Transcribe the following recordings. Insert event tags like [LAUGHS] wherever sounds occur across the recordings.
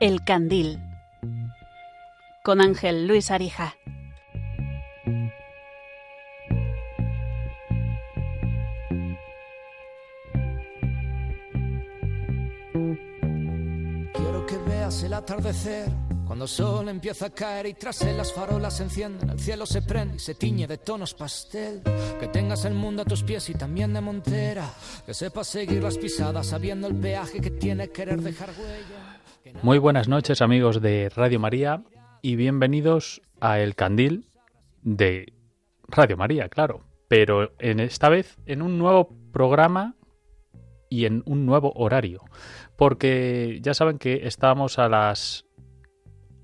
El Candil con Ángel Luis Arija. Quiero que veas el atardecer cuando el sol empieza a caer y tras él las farolas se encienden, el cielo se prende y se tiñe de tonos pastel. Que tengas el mundo a tus pies y también de montera. Que sepas seguir las pisadas sabiendo el peaje que tiene querer dejar huella. Muy buenas noches amigos de Radio María y bienvenidos a El Candil de Radio María, claro. Pero en esta vez en un nuevo programa y en un nuevo horario. Porque ya saben que estábamos a las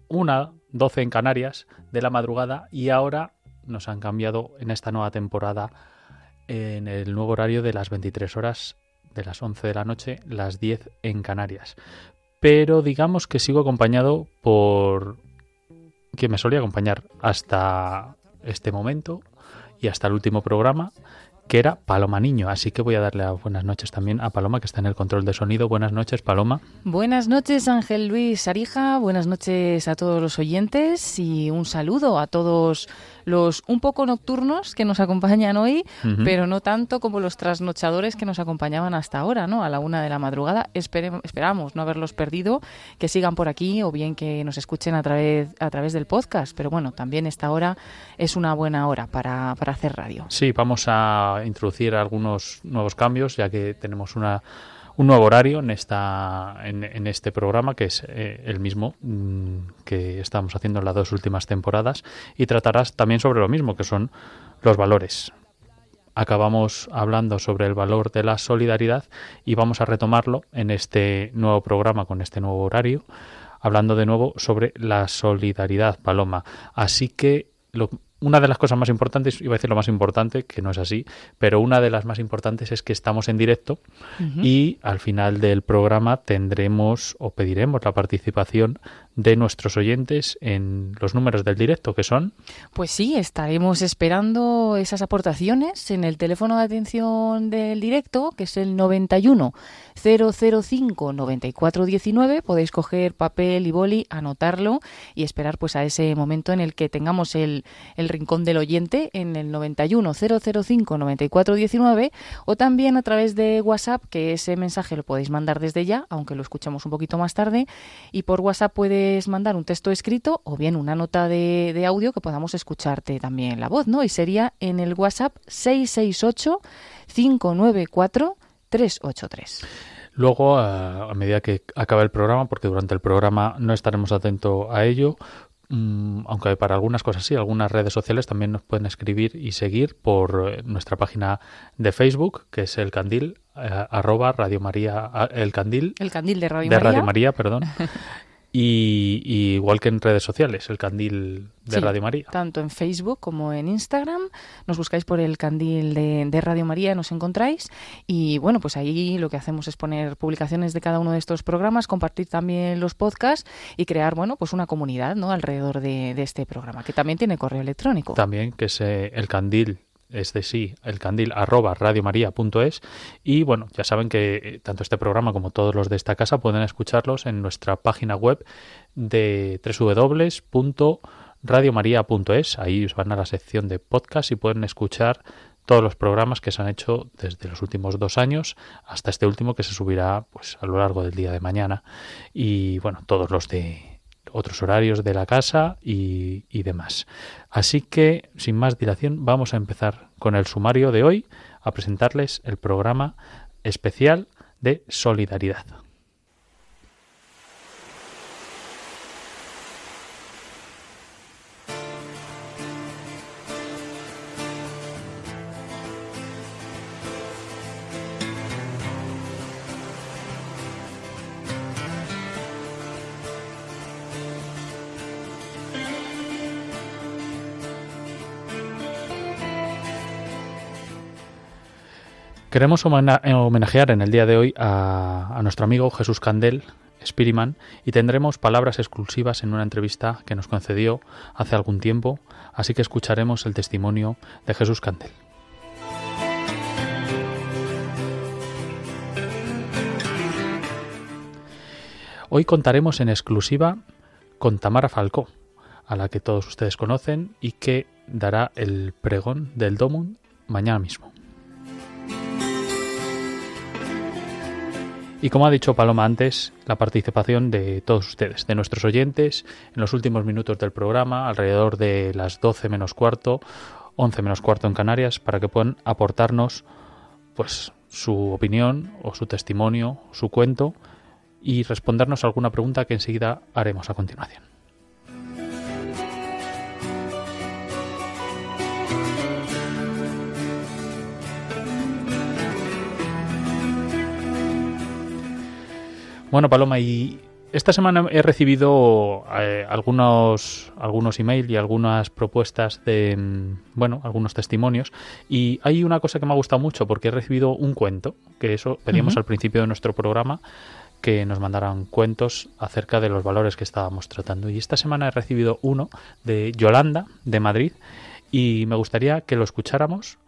1, 12 en Canarias de la madrugada y ahora nos han cambiado en esta nueva temporada en el nuevo horario de las 23 horas de las 11 de la noche, las 10 en Canarias. Pero digamos que sigo acompañado por que me solía acompañar hasta este momento y hasta el último programa, que era Paloma Niño. Así que voy a darle las buenas noches también a Paloma, que está en el control de sonido. Buenas noches, Paloma. Buenas noches, Ángel Luis Arija. Buenas noches a todos los oyentes y un saludo a todos los un poco nocturnos que nos acompañan hoy, pero no tanto como los trasnochadores que nos acompañaban hasta ahora, ¿no? A la una de la madrugada. Espere- esperamos no haberlos perdido, que sigan por aquí o bien que nos escuchen a través, a través del podcast. Pero bueno, también esta hora es una buena hora para, para hacer radio. Sí, vamos a introducir algunos nuevos cambios, ya que tenemos una, un nuevo horario en, esta, en, este programa, que es eh, el mismo mm, que estamos haciendo en las dos últimas temporadas, y tratarás también sobre lo mismo, que son los valores. Acabamos hablando sobre el valor de la solidaridad y vamos a retomarlo en este nuevo programa, con este nuevo horario, hablando de nuevo sobre la solidaridad, Paloma. Así que lo- una de las cosas más importantes, iba a decir lo más importante, que no es así, pero una de las más importantes es que estamos en directo y al final del programa tendremos o pediremos la participación de nuestros oyentes en los números del directo, que son Pues sí, estaremos esperando esas aportaciones en el teléfono de atención del directo, que es el 91 005 9419. Podéis coger papel y boli, anotarlo y esperar pues a ese momento en el que tengamos el, el rincón del oyente en el 91 005 9419 o también a través de WhatsApp, que ese mensaje lo podéis mandar desde ya, aunque lo escuchemos un poquito más tarde, y por WhatsApp puedes mandar un texto escrito o bien una nota de, de audio que podamos escucharte también la voz, ¿no? Y sería en el WhatsApp 668 594 383. Luego, a, a medida que acabe el programa, porque durante el programa no estaremos atentos a ello, mm, aunque para algunas cosas sí, algunas redes sociales también nos pueden escribir y seguir por eh, nuestra página de Facebook, que es el candil, eh, arroba Radio María, ah, el candil El candil de Radio de María. Radio María, perdón. [LAUGHS] Y, y igual que en redes sociales, el candil de Sí, Radio María. Tanto en Facebook como en Instagram. Nos buscáis por el candil de, de Radio María, nos encontráis. Y bueno, pues ahí lo que hacemos es poner publicaciones de cada uno de estos programas, compartir también los podcasts y crear, bueno, pues una comunidad, ¿no? Alrededor de, de este programa, que también tiene correo electrónico. También, que es eh, el candil, es de sí, el candil arroba radiomaria.es. Y bueno, ya saben que eh, tanto este programa como todos los de esta casa pueden escucharlos en nuestra página web de www.radiomaria.es. Ahí van a la sección de podcast y pueden escuchar todos los programas que se han hecho desde los últimos dos años hasta este último que se subirá pues a lo largo del día de mañana y bueno todos los de otros horarios de la casa y, demás. Así que, sin más dilación, vamos a empezar con el sumario de hoy, a presentarles el programa especial de solidaridad. Queremos homena- homenajear en el día de hoy a, nuestro amigo Jesús Candel, Spiriman, y tendremos palabras exclusivas en una entrevista que nos concedió hace algún tiempo, así que escucharemos el testimonio de Jesús Candel. Hoy contaremos en exclusiva con Tamara Falcó, a la que todos ustedes conocen y que dará el pregón del Domund mañana mismo. Y como ha dicho Paloma antes, la participación de todos ustedes, de nuestros oyentes, en los últimos minutos del programa, alrededor de las 12 menos cuarto, 11 menos cuarto en Canarias, para que puedan aportarnos pues su opinión o su testimonio, su cuento y respondernos alguna pregunta que enseguida haremos a continuación. Bueno, Paloma, y esta semana he recibido eh, algunos algunos emails y algunas propuestas de mm, bueno algunos testimonios. Y hay una cosa que me ha gustado mucho porque he recibido un cuento que eso pedíamos al principio de nuestro programa que nos mandaran cuentos acerca de los valores que estábamos tratando. Y esta semana he recibido uno de Yolanda de Madrid y me gustaría que lo escucháramos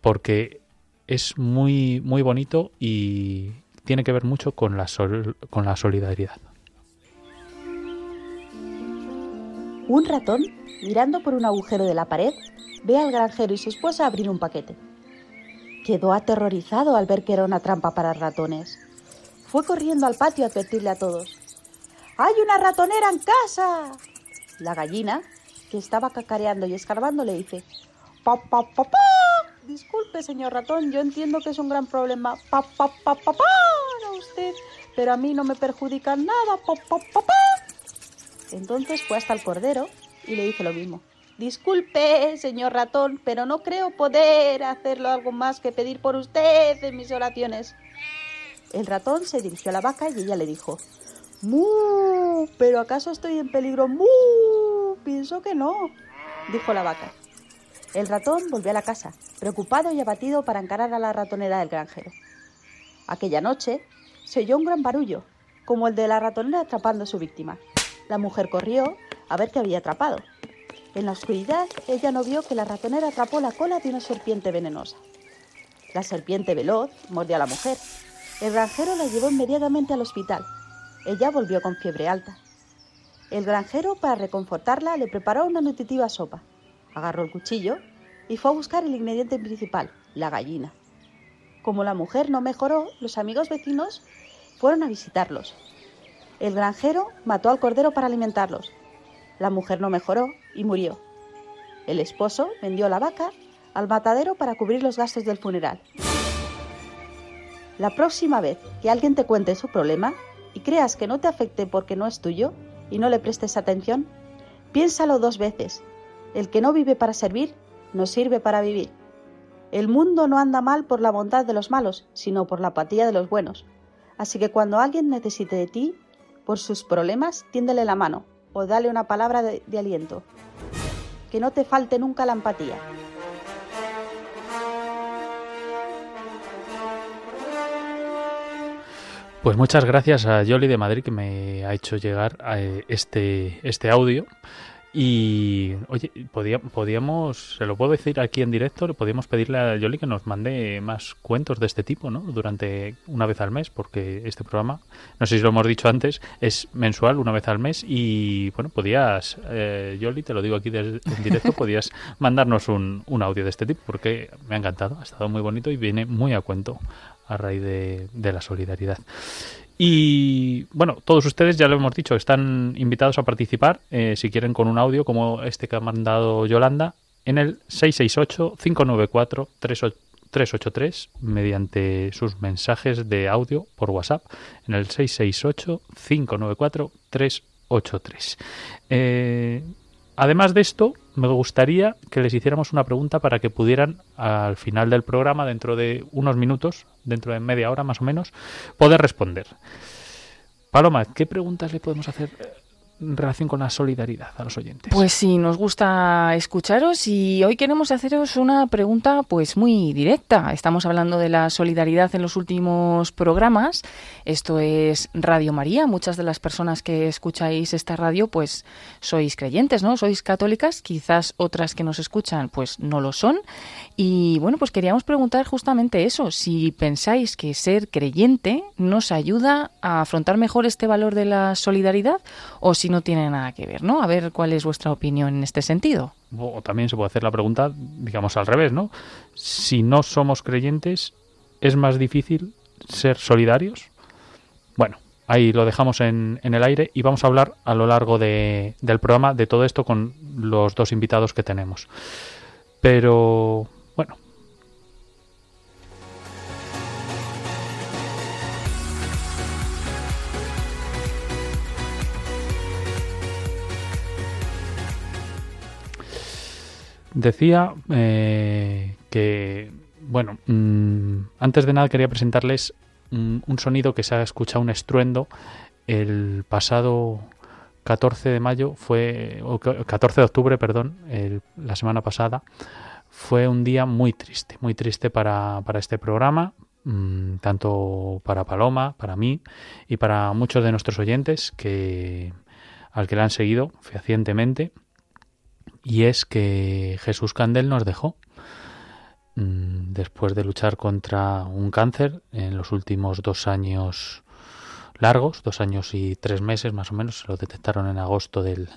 porque es muy muy bonito y, tiene que ver mucho con la, con la solidaridad. Un ratón, mirando por un agujero de la pared, ve al granjero y su esposa abrir un paquete. Quedó aterrorizado al ver que era una trampa para ratones. Fue corriendo al patio a advertirle a todos. ¡Hay una ratonera en casa! La gallina, que estaba cacareando y escarbando, le dice: ¡Pa, pa, pa, pa! Disculpe, señor ratón, yo entiendo que es un gran problema. Pa, pa, pa, pa, para usted, pero a mí no me perjudica nada. Entonces fue hasta el cordero y le dice lo mismo. Disculpe, señor ratón, pero no creo poder hacerlo algo más que pedir por usted en mis oraciones. El ratón se dirigió a la vaca y ella le dijo, ¡Mu! ¿Pero acaso estoy en peligro? ¡Mu! Pienso que no, dijo la vaca. El ratón volvió a la casa, preocupado y abatido para encarar a la ratonera del granjero. Aquella noche se oyó un gran barullo, como el de la ratonera atrapando a su víctima. La mujer corrió a ver qué había atrapado. En la oscuridad, ella no vio que la ratonera atrapó la cola de una serpiente venenosa. La serpiente veloz mordió a la mujer. El granjero la llevó inmediatamente al hospital. Ella volvió con fiebre alta. El granjero, para reconfortarla, le preparó una nutritiva sopa agarró el cuchillo y fue a buscar el ingrediente principal, la gallina. Como la mujer no mejoró, los amigos vecinos fueron a visitarlos. El granjero mató al cordero para alimentarlos. La mujer no mejoró y murió. El esposo vendió la vaca al matadero para cubrir los gastos del funeral. La próxima vez que alguien te cuente su problema y creas que no te afecte porque no es tuyo y no le prestes atención, piénsalo dos veces el que no vive para servir, no sirve para vivir. El mundo no anda mal por la bondad de los malos, sino por la apatía de los buenos. Así que cuando alguien necesite de ti, por sus problemas, tiéndele la mano o dale una palabra de, aliento. Que no te falte nunca la empatía. Pues muchas gracias a Yoli de Madrid que me ha hecho llegar eh, este, este audio. Y, oye, podíamos, se lo puedo decir aquí en directo, le podíamos pedirle a Yoli que nos mande más cuentos de este tipo, ¿no? Durante una vez al mes, porque este programa, no sé si lo hemos dicho antes, es mensual, una vez al mes. Y, bueno, podías, eh, Yoli, te lo digo aquí en directo, [LAUGHS] podías mandarnos un, un audio de este tipo, porque me ha encantado, ha estado muy bonito y viene muy a cuento a raíz de, de la solidaridad. Y bueno, todos ustedes ya lo hemos dicho, están invitados a participar, eh, si quieren, con un audio como este que ha mandado Yolanda, en el 668-594-383 mediante sus mensajes de audio por WhatsApp en el 668-594-383. Eh, Además de esto, me gustaría que les hiciéramos una pregunta para que pudieran, al final del programa, dentro de unos minutos, dentro de media hora más o menos, poder responder. Paloma, ¿qué preguntas le podemos hacer en relación con la solidaridad a los oyentes? Pues sí, nos gusta escucharos y hoy queremos haceros una pregunta pues muy directa. Estamos hablando de la solidaridad en los últimos programas. Esto es Radio María. Muchas de las personas que escucháis esta radio pues sois creyentes, ¿no? Sois católicas, quizás otras que nos escuchan pues no lo son. Y bueno, pues queríamos preguntar justamente eso, si pensáis que ser creyente nos ayuda a afrontar mejor este valor de la solidaridad o si no tiene nada que ver, ¿no? A ver cuál es vuestra opinión en este sentido. O también se puede hacer la pregunta, digamos, al revés, ¿no? Si no somos creyentes, ¿es más difícil ser solidarios? Bueno, ahí lo dejamos en, en el aire y vamos a hablar a lo largo de, del programa de todo esto con los dos invitados que tenemos. Pero, Decía eh, que, bueno, mmm, antes de nada quería presentarles un, un, sonido que se ha escuchado, un estruendo, el pasado 14 de mayo, fue, o 14 de octubre, perdón, la semana pasada, fue un día muy triste, muy triste para, para este programa, mmm, tanto para Paloma, para mí y para muchos de nuestros oyentes que al que la han seguido fehacientemente y es que Jesús Candel nos dejó mm, después de luchar contra un cáncer en los últimos dos años largos, dos años y tres meses más o menos, se lo detectaron en agosto del,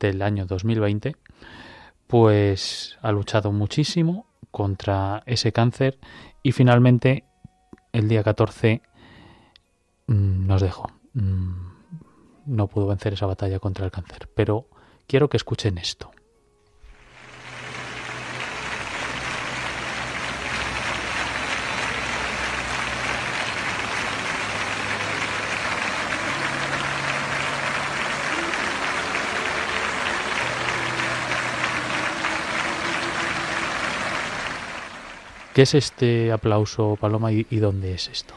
del año 2020, pues ha luchado muchísimo contra ese cáncer y finalmente el día 14 mmm, nos dejó. Mm, no pudo vencer esa batalla contra el cáncer, pero quiero que escuchen esto. ¿Qué es este aplauso, Paloma, y, dónde es esto?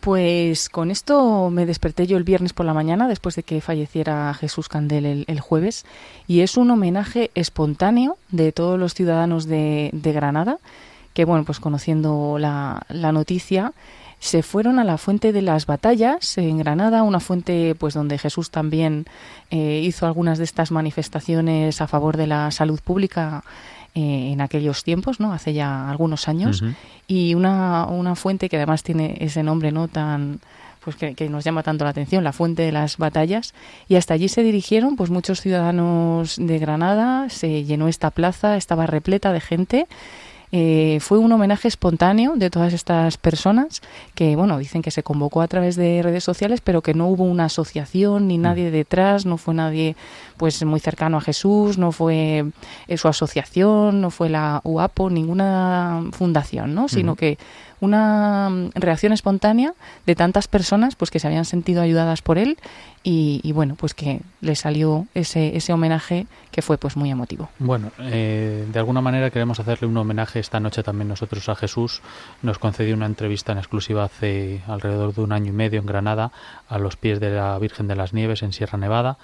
Pues con esto me desperté yo el viernes por la mañana, después de que falleciera Jesús Candel el, jueves, y es un homenaje espontáneo de todos los ciudadanos de, Granada, que, bueno, pues conociendo la, la noticia, se fueron a la fuente de las batallas en Granada, una fuente pues donde Jesús también eh, hizo algunas de estas manifestaciones a favor de la salud pública eh, en aquellos tiempos, ¿no? Hace ya algunos años. Uh -huh. Y una, una fuente que además tiene ese nombre no tan pues que, que, nos llama tanto la atención, la fuente de las batallas, y hasta allí se dirigieron pues muchos ciudadanos de Granada, se llenó esta plaza, estaba repleta de gente, eh, fue un homenaje espontáneo de todas estas personas que, bueno, dicen que se convocó a través de redes sociales, pero que no hubo una asociación ni nadie detrás, no fue nadie pues muy cercano a Jesús, no fue eh, su asociación, no fue la UAPO, ninguna fundación, ¿no? Sino uh -huh. que una reacción espontánea de tantas personas pues que se habían sentido ayudadas por él y, y bueno pues que le salió ese, ese homenaje que fue pues muy emotivo. Bueno eh, de alguna manera queremos hacerle un homenaje esta noche también nosotros a Jesús. Nos concedió una entrevista en exclusiva hace alrededor de un año y medio en Granada a los pies de la Virgen de las Nieves en Sierra Nevada.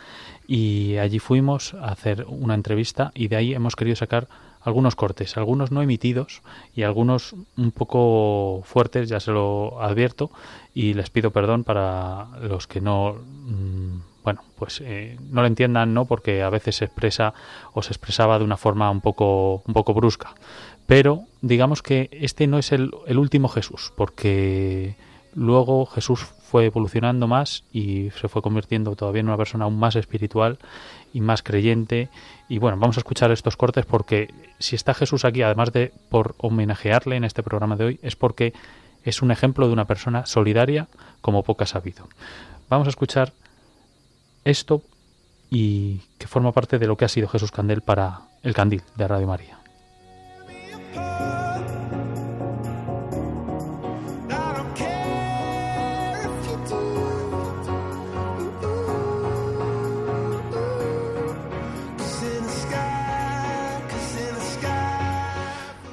Y allí fuimos a hacer una entrevista y de ahí hemos querido sacar algunos cortes, algunos no emitidos y algunos un poco fuertes, ya se lo advierto, y les pido perdón para los que no, mmm, bueno, pues eh, no lo entiendan, ¿no? Porque a veces se expresa o se expresaba de una forma un poco, un poco brusca. Pero digamos que este no es el, el último Jesús, porque luego Jesús fue evolucionando más y se fue convirtiendo todavía en una persona aún más espiritual y más creyente. Y bueno, vamos a escuchar estos cortes porque si está Jesús aquí, además de por homenajearle en este programa de hoy, es porque es un ejemplo de una persona solidaria como poca sabido. Vamos a escuchar esto y que forma parte de lo que ha sido Jesús Candel para el Candil de Radio María.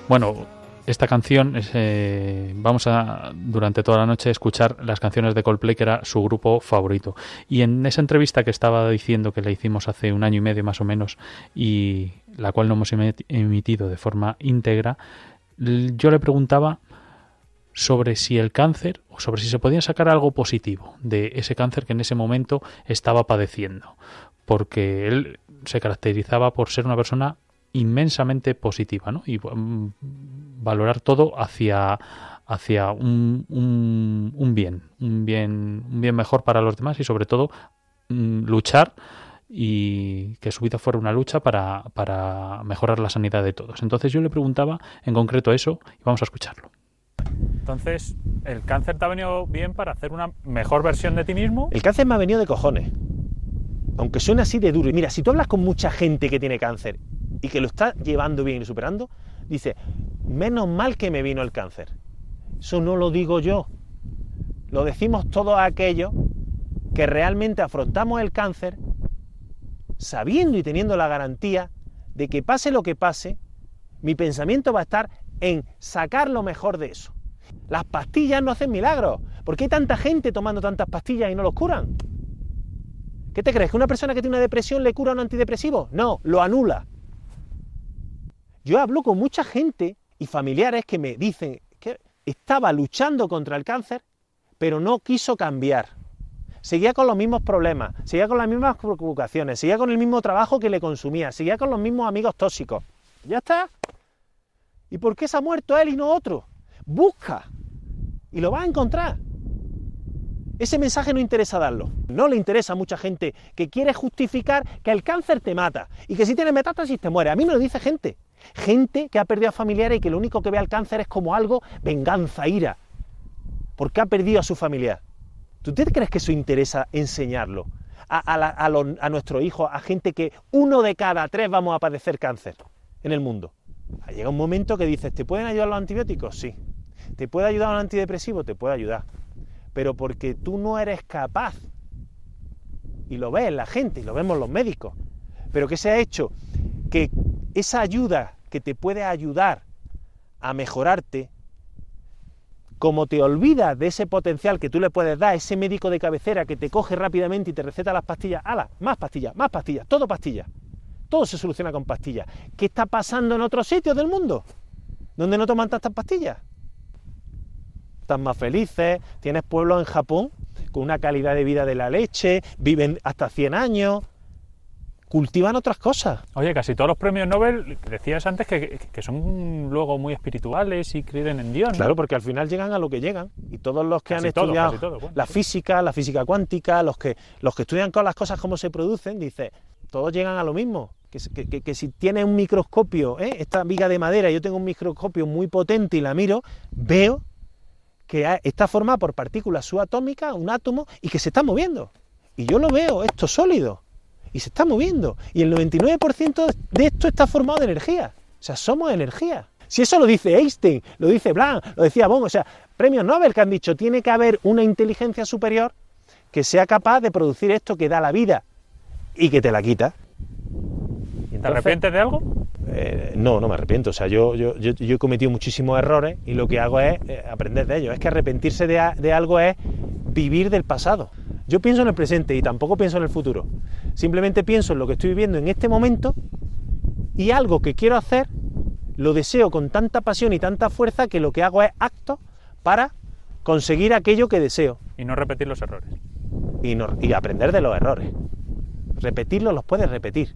Bueno, esta canción, es, eh, vamos a durante toda la noche escuchar las canciones de Coldplay, que era su grupo favorito. Y en esa entrevista que estaba diciendo que le hicimos hace un año y medio más o menos, y la cual no hemos emitido de forma íntegra, yo le preguntaba sobre si el cáncer o sobre si se podía sacar algo positivo de ese cáncer que en ese momento estaba padeciendo, porque él se caracterizaba por ser una persona inmensamente positiva ¿no? y mm, valorar todo hacia hacia un, un, bien, un bien, un bien mejor para los demás y sobre todo mm, luchar y que su vida fuera una lucha para, para mejorar la sanidad de todos. Entonces yo le preguntaba en concreto eso y vamos a escucharlo. Entonces, ¿el cáncer te ha venido bien para hacer una mejor versión de ti mismo? El cáncer me ha venido de cojones. Aunque suene así de duro. Mira, si tú hablas con mucha gente que tiene cáncer y que lo está llevando bien y superando, dice, menos mal que me vino el cáncer. Eso no lo digo yo. Lo decimos todos aquellos que realmente afrontamos el cáncer sabiendo y teniendo la garantía de que pase lo que pase, mi pensamiento va a estar en sacar lo mejor de eso. Las pastillas no hacen milagros. ¿Por qué hay tanta gente tomando tantas pastillas y no los curan? ¿Qué te crees? ¿Que una persona que tiene una depresión le cura un antidepresivo? No, lo anula. Yo hablo con mucha gente y familiares que me dicen que estaba luchando contra el cáncer, pero no quiso cambiar. Seguía con los mismos problemas, seguía con las mismas preocupaciones, seguía con el mismo trabajo que le consumía, seguía con los mismos amigos tóxicos. Ya está. ¿Y por qué se ha muerto él y no otro? Busca y lo vas a encontrar. Ese mensaje no interesa darlo. No le interesa a mucha gente que quiere justificar que el cáncer te mata y que si tienes metástasis te muere. A mí me lo dice gente. Gente que ha perdido a familiares y que lo único que ve al cáncer es como algo venganza, ira. Porque ha perdido a su familiar. ¿Tú te crees que eso interesa enseñarlo? A, a, nuestros hijos, a gente que uno de cada tres vamos a padecer cáncer en el mundo. Llega un momento que dices, ¿te pueden ayudar los antibióticos? Sí. ¿Te puede ayudar un antidepresivo? Te puede ayudar. Pero porque tú no eres capaz. Y lo ves la gente, y lo vemos los médicos. Pero que se ha hecho que esa ayuda que te puede ayudar a mejorarte, como te olvidas de ese potencial que tú le puedes dar, ese médico de cabecera que te coge rápidamente y te receta las pastillas, ¡hala! Más pastillas, más pastillas, todo pastillas. Todo se soluciona con pastillas. ¿Qué está pasando en otros sitios del mundo? ¿Donde no toman tantas pastillas? Están más felices, tienes pueblos en Japón con una calidad de vida de la leche, viven hasta 100 años, cultivan otras cosas. Oye, casi todos los premios Nobel, decías antes que, son luego muy espirituales y creen en Dios. Claro, porque al final llegan a lo que llegan. Y todos los que han estudiado la física, la física cuántica, los que, los que estudian con las cosas cómo se producen, dice, todos llegan a lo mismo. Que, si tienes un microscopio, ¿eh? esta viga de madera, yo tengo un microscopio muy potente y la miro, veo que está formada por partículas subatómicas, un átomo, y que se está moviendo. Y yo lo veo, esto sólido y se está moviendo. Y el 99% de esto está formado de energía. O sea, somos energía. Si eso lo dice Einstein, lo dice Blanc, lo decía Bon, o sea, premios Nobel que han dicho, tiene que haber una inteligencia superior que sea capaz de producir esto que da la vida y que te la quita. ¿Te arrepientes de algo? Eh, no, no me arrepiento. O sea, yo, yo, yo, he cometido muchísimos errores y lo que hago es eh, aprender de ellos. Es que arrepentirse de, de algo es vivir del pasado. Yo pienso en el presente y tampoco pienso en el futuro. Simplemente pienso en lo que estoy viviendo en este momento y algo que quiero hacer lo deseo con tanta pasión y tanta fuerza que lo que hago es acto para conseguir aquello que deseo. Y no repetir los errores. Y, y aprender de los errores. Repetirlos los puedes repetir.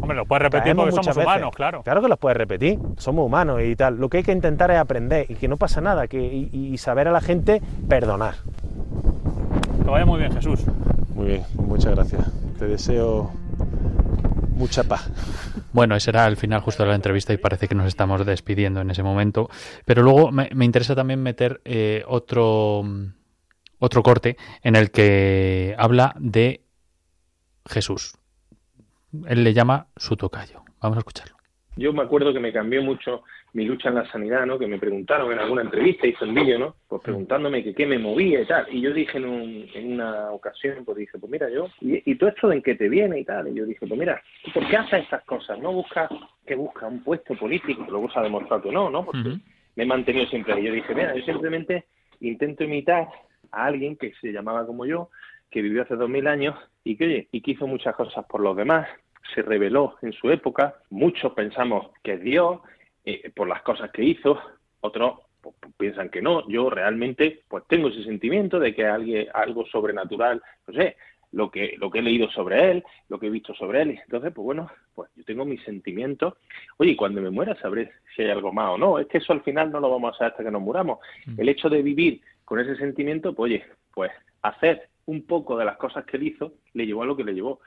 Hombre, los puedes repetir porque somos humanos, claro. Claro que los puedes repetir, somos humanos y tal. Lo que hay que intentar es aprender y que no pasa nada que, y saber a la gente perdonar. Que vaya muy bien, Jesús. Muy bien, muchas gracias. Te deseo mucha paz. Bueno, ese era el final justo de la entrevista y parece que nos estamos despidiendo en ese momento. Pero luego me, interesa también meter eh, otro, otro corte en el que habla de Jesús. Él le llama su tocayo. Vamos a escucharlo. Yo me acuerdo que me cambió mucho mi lucha en la sanidad, ¿no? Que me preguntaron en alguna entrevista, hice un vídeo, ¿no? Pues preguntándome que qué me movía y tal. Y yo dije en, un, en una ocasión, pues dije, pues mira, yo, ¿y, y todo esto de en qué te viene y tal? Y yo dije, pues mira, ¿por qué haces estas cosas? No buscas, que busca un puesto político, luego se ha demostrado que no, ¿no? Porque me he mantenido siempre ahí. Yo dije, mira, yo simplemente intento imitar a alguien que se llamaba como yo, que vivió hace dos mil años y que, oye, y que hizo muchas cosas por los demás, se reveló en su época, muchos pensamos que es Dios eh, por las cosas que hizo, otros pues, piensan que no, yo realmente pues tengo ese sentimiento de que alguien, algo sobrenatural, no sé, lo que, lo que he leído sobre él, lo que he visto sobre él. Entonces, pues bueno, pues yo tengo mis sentimientos. Oye, y cuando me muera sabré si hay algo más o no. Es que eso al final no lo vamos a saber hasta que nos muramos. Mm. El hecho de vivir con ese sentimiento, pues oye, pues hacer un poco de las cosas que él hizo le llevó a lo que le llevó.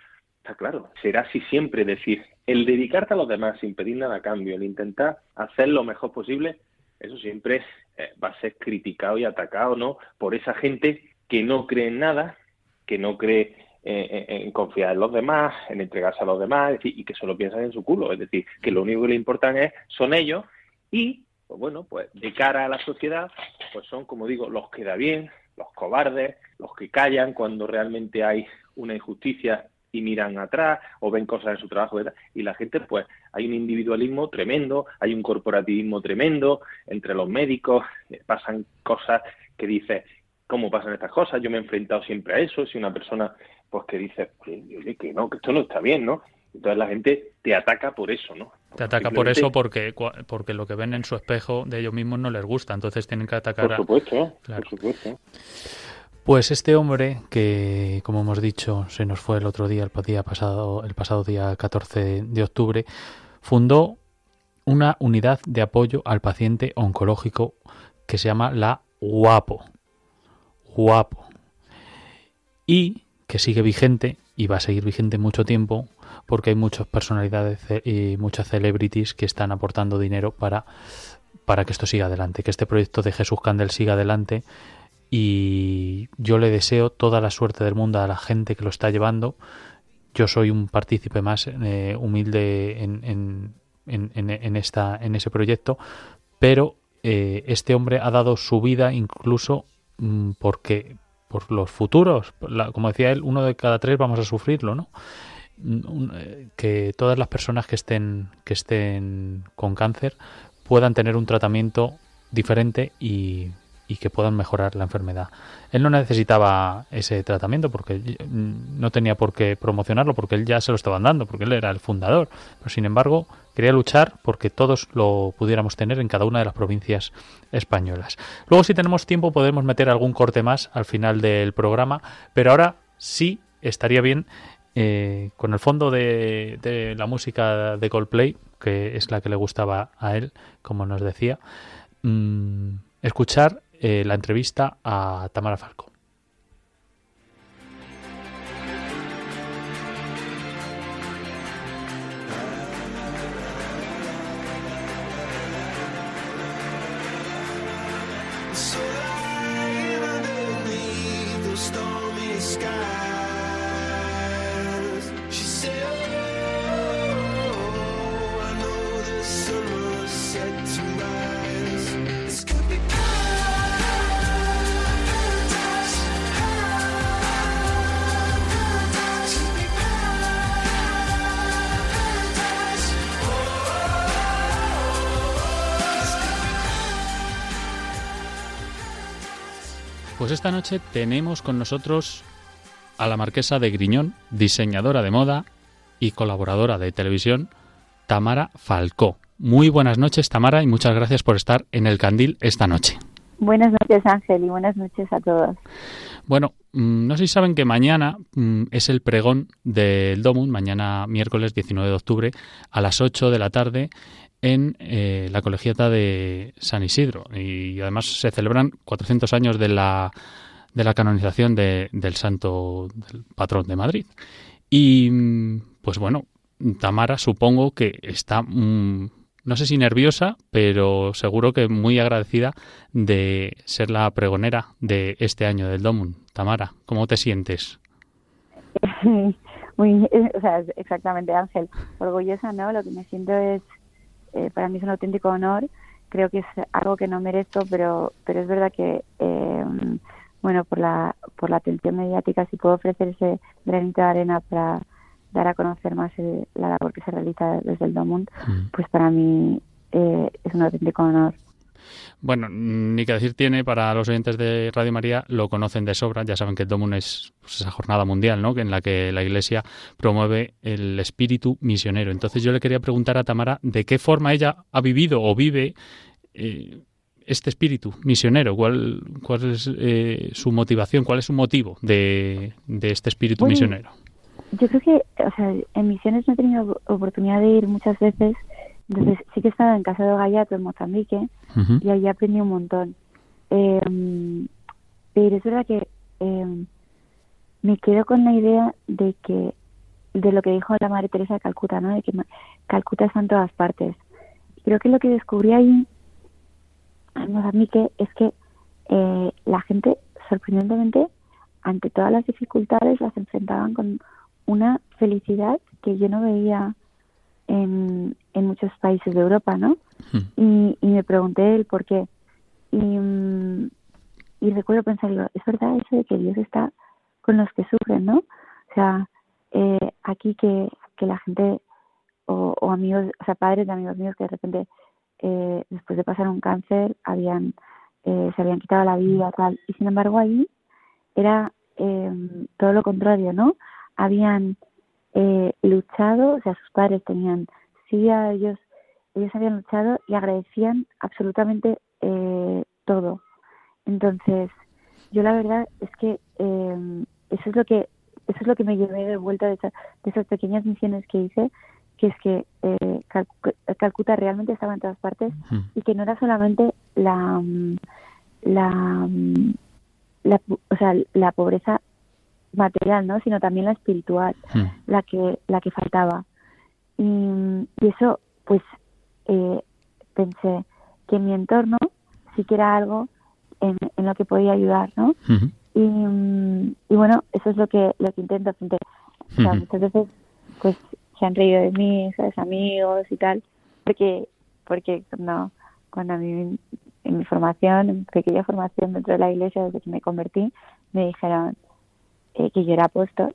Está claro, será así siempre, decir, el dedicarte a los demás sin pedir nada a cambio, el intentar hacer lo mejor posible, eso siempre eh, va a ser criticado y atacado, ¿no? Por esa gente que no cree en nada, que no cree en, confiar en los demás, en entregarse a los demás, y que solo piensan en su culo. Es decir, que lo único que le importan es, son ellos y, pues bueno, pues de cara a la sociedad, pues son, como digo, los que da bien, los cobardes, los que callan cuando realmente hay una injusticia y miran atrás o ven cosas en su trabajo y la gente pues hay un individualismo tremendo hay un corporativismo tremendo entre los médicos eh, pasan cosas que dices cómo pasan estas cosas. Yo me he enfrentado siempre a eso. Si una persona pues que dice que no, que esto no está bien, ¿no? Entonces la gente te ataca por eso, ¿no? Te ataca por eso porque porque lo que ven en su espejo de ellos mismos no les gusta, entonces tienen que atacar. Por supuesto, por supuesto. Pues este hombre que, como hemos dicho, se nos fue el otro día, el día pasado, el pasado día 14 de octubre, fundó una unidad de apoyo al paciente oncológico que se llama la UAPO, guapo. Y que sigue vigente y va a seguir vigente mucho tiempo porque hay muchas personalidades y muchas celebrities que están aportando dinero para, para que esto siga adelante, que este proyecto de Jesús Candel siga adelante y yo le deseo toda la suerte del mundo a la gente que lo está llevando. Yo soy un partícipe más eh, humilde en, en, en, en, esta, en ese proyecto, pero eh, este hombre ha dado su vida incluso Mm, porque por los futuros, como decía él, uno de cada tres vamos a sufrirlo, ¿no? Eh, que todas las personas que estén que estén con cáncer puedan tener un tratamiento diferente y y que puedan mejorar la enfermedad. Él no necesitaba ese tratamiento porque mm, no tenía por qué promocionarlo porque él ya se lo estaban dando, porque él era el fundador. Pero sin embargo, quería luchar porque todos lo pudiéramos tener en cada una de las provincias españolas. Luego, si tenemos tiempo, podemos meter algún corte más al final del programa, pero ahora sí estaría bien eh, con el fondo de, la música de Coldplay, que es la que le gustaba a él, como nos decía, mm, escuchar eh, la entrevista a Tamara Falco. Esta noche tenemos con nosotros a la marquesa de Griñón, diseñadora de moda y colaboradora de televisión, Tamara Falcó. Muy buenas noches, Tamara, y muchas gracias por estar en el Candil esta noche. Buenas noches, Ángel, y buenas noches a todos. Bueno, mm, no sé si saben que mañana mm, es el pregón del Domun, mañana miércoles 19 de octubre, a las 8 de la tarde, en eh, la colegiata de San Isidro y además se celebran 400 años de la, de la canonización de, del santo del patrón de Madrid. Y pues bueno, Tamara supongo que está, mm, no sé si nerviosa, pero seguro que muy agradecida de ser la pregonera de este año del Domun. Tamara, ¿cómo te sientes? [LAUGHS] muy, o sea, exactamente Ángel, orgullosa, ¿no? Lo que me siento es eh, para mí es un auténtico honor. Creo que es algo que no merezco, pero, pero es verdad que, eh, bueno, por la, por la atención mediática, si puedo ofrecer ese granito de arena para dar a conocer más la labor que se realiza desde el Domund, mm. pues para mí eh, es un auténtico honor. Bueno, ni que decir tiene para los oyentes de Radio María, lo conocen de sobra, ya saben que el Domun es pues, esa jornada mundial, ¿no? En la que la Iglesia promueve el espíritu misionero. Entonces yo le quería preguntar a Tamara de qué forma ella ha vivido o vive eh, este espíritu misionero, cuál, cuál es eh, su motivación, cuál es su motivo de, este espíritu misionero. Yo creo que, o sea, en misiones no he tenido oportunidad de ir muchas veces, entonces sí que he estado en Casa de Gallato, en Mozambique, y ahí aprendí un montón. Em, pero es verdad que em, me quedo con la idea de que, de lo que dijo la Madre Teresa de Calcuta, ¿no? De que Calcuta está en todas partes. Creo que lo que descubrí ahí en Mozambique es que eh, la gente, sorprendentemente, ante todas las dificultades, las enfrentaban con una felicidad que yo no veía en, en muchos países de Europa, ¿no? Y, y, me pregunté el por qué. Y, mm, y recuerdo pensar, es verdad eso de que Dios está con los que sufren, ¿no? O sea, eh, aquí que, que la gente, o, o, amigos, o sea, padres de amigos míos que de repente, eh, después de pasar un cáncer, habían eh, se habían quitado la vida, tal. Y sin embargo ahí era eh, todo lo contrario, ¿no? Habían eh, luchado, o sea, sus padres tenían, sí, a ellos, ellos habían luchado y agradecían absolutamente eh, todo. Entonces, yo la verdad es que eh, eso es lo que eso es lo que me llevé de vuelta de, de esas pequeñas misiones que hice, que es que eh, Calcuta realmente estaba en todas partes y que no era solamente la la, la o sea la pobreza material, ¿no? Sino también la espiritual, hmm. la que la que faltaba. Y, eso, pues, eh, pensé que mi entorno sí que era algo en, en lo que podía ayudar, ¿no? y, y, bueno, eso es lo que lo que intento frente. O sea, muchas veces, pues, se han reído de mí, ¿sabes? Amigos y tal, porque porque cuando, cuando a mí en mi formación, en pequeña formación dentro de la iglesia, desde que me convertí, me dijeron, eh, que yo era apóstol,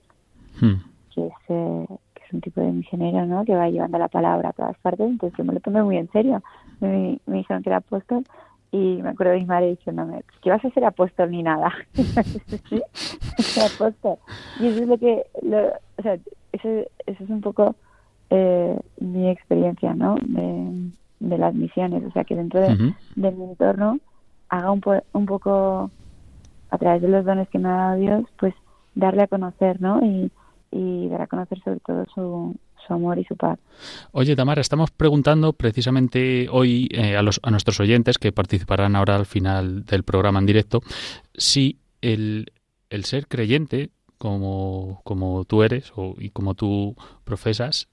hmm. que, es, eh, que es un tipo de misionero, ¿no? Que va llevando la palabra a todas partes, entonces yo me lo tomé muy en serio. Me, dijeron que era apóstol y me acuerdo de mi madre diciéndome, que vas a ser apóstol ni nada. [LAUGHS] sí, [LAUGHS] apóstol. Y eso es lo que, o sea, eso, eso es un poco eh, mi experiencia, ¿no? De, de, las misiones, o sea, que dentro de, de mi entorno haga un, un poco, a través de los dones que me ha dado Dios, pues darle a conocer, ¿no? Y, dar a conocer sobre todo su, su amor y su paz. Oye, Tamara, estamos preguntando precisamente hoy eh, a, los, a nuestros oyentes que participarán ahora al final del programa en directo si el, el ser creyente, como, como tú eres o, y como tú profesas,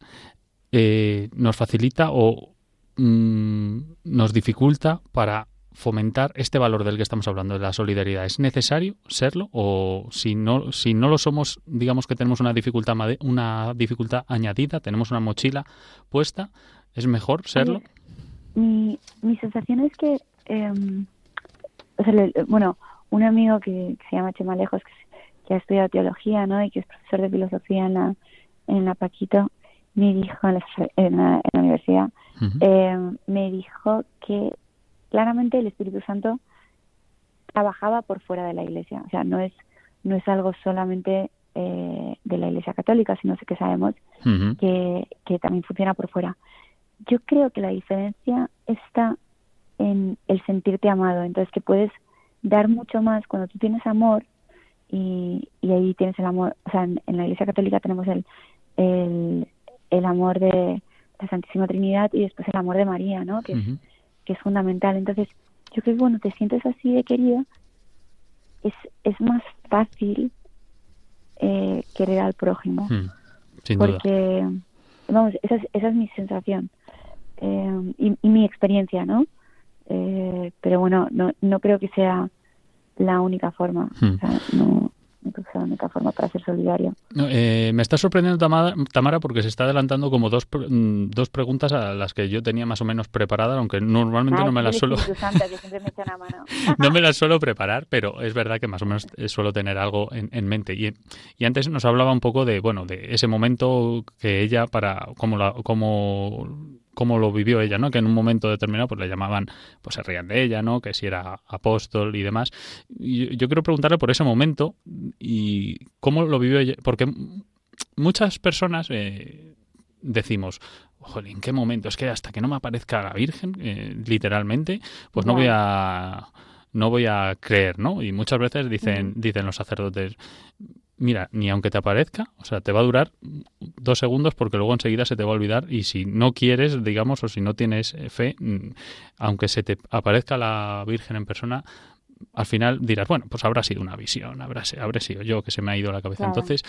eh, nos facilita o mm, nos dificulta para fomentar este valor del que estamos hablando, de la solidaridad. ¿Es necesario serlo? O si no, si no lo somos, digamos que tenemos una dificultad, una dificultad añadida, tenemos una mochila puesta, ¿es mejor serlo? mi, mi sensación es que, em, bueno, un amigo que, se llama Chema Lejos, que, ha estudiado teología, ¿no? Y que es profesor de filosofía en la, en la Paquito, me dijo en la, universidad, em, me dijo que claramente el Espíritu Santo trabajaba por fuera de la iglesia. O sea, no es, no es algo solamente eh, de la iglesia católica, sino que sabemos que, que también funciona por fuera. Yo creo que la diferencia está en el sentirte amado. Entonces, que puedes dar mucho más cuando tú tienes amor y, y ahí tienes el amor. O sea, en, la iglesia católica tenemos el, el, el amor de la Santísima Trinidad y después el amor de María, ¿no? Que que es fundamental. Entonces, yo creo que cuando te sientes así de querido, es, es más fácil eh, querer al prójimo. Hmm, sin porque, vamos, esa es, esa es mi sensación eh, y, mi experiencia, ¿no? Eh, pero bueno, no, no creo que sea la única forma. Hmm. O sea, no, la única forma para ser solidario. Eh, me está sorprendiendo, Tamara, porque se está adelantando como dos, mm, dos preguntas a las que yo tenía más o menos preparadas, aunque normalmente no me las suelo... [LAUGHS] no me las suelo preparar, pero es verdad que más o menos suelo tener algo en, mente. Y, y, antes nos hablaba un poco de, bueno, de ese momento que ella, para como, la, como cómo lo vivió ella, ¿no? Que en un momento determinado pues le llamaban, pues se reían de ella, ¿no? Que si era apóstol y demás. Y yo, quiero preguntarle por ese momento y cómo lo vivió ella, porque muchas personas eh, decimos, Ojo, ¿en qué momento? Es que hasta que no me aparezca la Virgen, eh, literalmente, pues no voy a no voy a creer, ¿no? Y muchas veces dicen, dicen los sacerdotes, mira, ni aunque te aparezca, o sea, te va a durar dos segundos porque luego enseguida se te va a olvidar y si no quieres, digamos, o si no tienes eh, fe, mm, aunque se te aparezca la Virgen en persona, al final dirás, bueno, pues habrá sido una visión, habrá, habré sido yo que se me ha ido la cabeza. Claro. Entonces,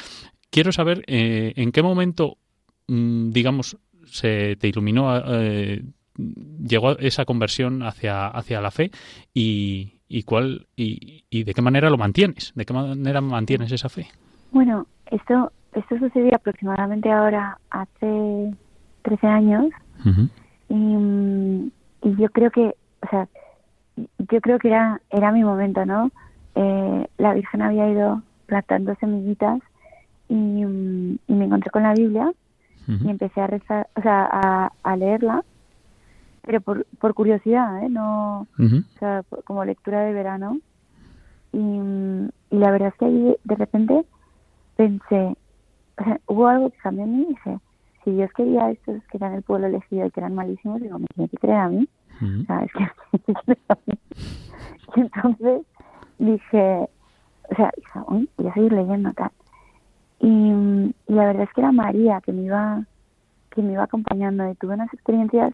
quiero saber eh, en qué momento, mm, digamos, se te iluminó, eh, llegó esa conversión hacia, hacia la fe y, y cuál y, y de qué manera lo mantienes, de qué manera mantienes esa fe. Bueno, esto, esto sucedió aproximadamente ahora hace 13 años y, y yo creo que, o sea, yo creo que era, era mi momento, ¿no? Eh, la Virgen había ido plantando semillitas y, y me encontré con la Biblia y empecé a rezar, o sea, a, a leerla, pero por, por curiosidad, ¿eh? No, Ujú. o sea, por- como lectura de verano. Y, y la verdad es que ahí de repente pensé, o sea, hubo algo que cambió en mí y dije, si Dios quería a estos que eran el pueblo elegido y que eran malísimos, digo, me tiene que creer a mí. Ujú. O sea, es que me tiene que creer a mí. [LAUGHS] Y entonces dije, o sea, dije, uy, voy a seguir leyendo tal. Y, y la verdad es que era María que me iba que me iba acompañando y tuve unas experiencias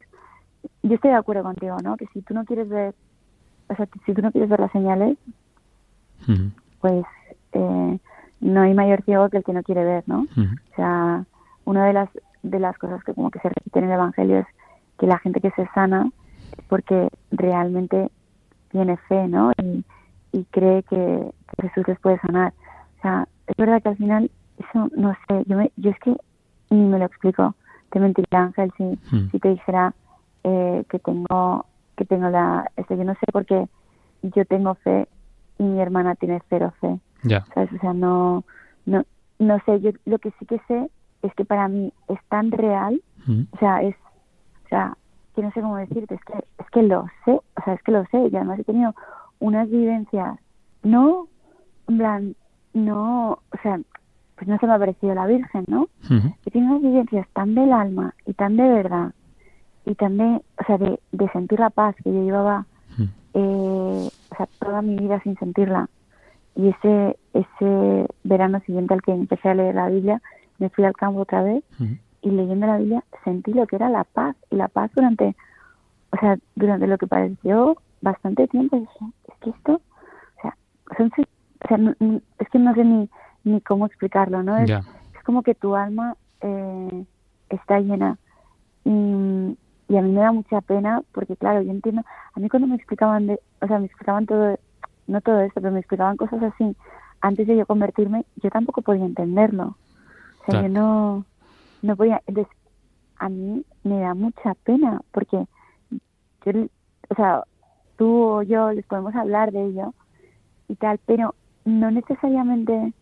yo estoy de acuerdo contigo no que si tú no quieres ver o sea si tú no quieres ver las señales pues eh, no hay mayor ciego que el que no quiere ver no o sea una de las de las cosas que como que se repiten en el evangelio es que la gente que se sana es porque realmente tiene fe no y, y cree que, que Jesús les puede sanar. O sea es verdad que al final eso no sé yo me, yo es que ni me lo explico. Te mentiría Ángel si te dijera eh, que tengo que tengo la este yo no sé porque yo tengo fe y mi hermana tiene cero fe Ya. ¿sabes? O sea, no, no, no sé, yo lo que sí que sé es que para mí es tan real, o sea, es, o sea, que no sé cómo decirte, es que, es que lo sé, o sea, es que lo sé, y además he tenido unas vivencias, no, en plan, no, o sea, pues no se me ha parecido la Virgen, ¿no? He tenido unas vivencias tan del alma y tan de verdad, y de, o sea, de, de sentir la paz que yo llevaba eh, o sea, toda mi vida sin sentirla. Y ese, ese verano siguiente al que empecé a leer la Biblia, me fui al campo otra vez y leyendo la Biblia sentí lo que era la paz. Y la paz durante, o sea, durante lo que pareció bastante tiempo. Dije, es que esto, o sea, son, o sea, no- es que no sé ni, ni cómo explicarlo, ¿no? Es, es como que tu alma eh, está llena. Y, y a mí me da mucha pena porque, claro, yo entiendo, a mí cuando me explicaban, de, o sea, me explicaban todo, no todo esto, pero me explicaban cosas así antes de yo convertirme, yo tampoco podía entenderlo. O sea, Claro. yo no, no podía. Entonces, a mí me da mucha pena porque, yo, o sea, tú o yo les podemos hablar de ello y tal, pero no necesariamente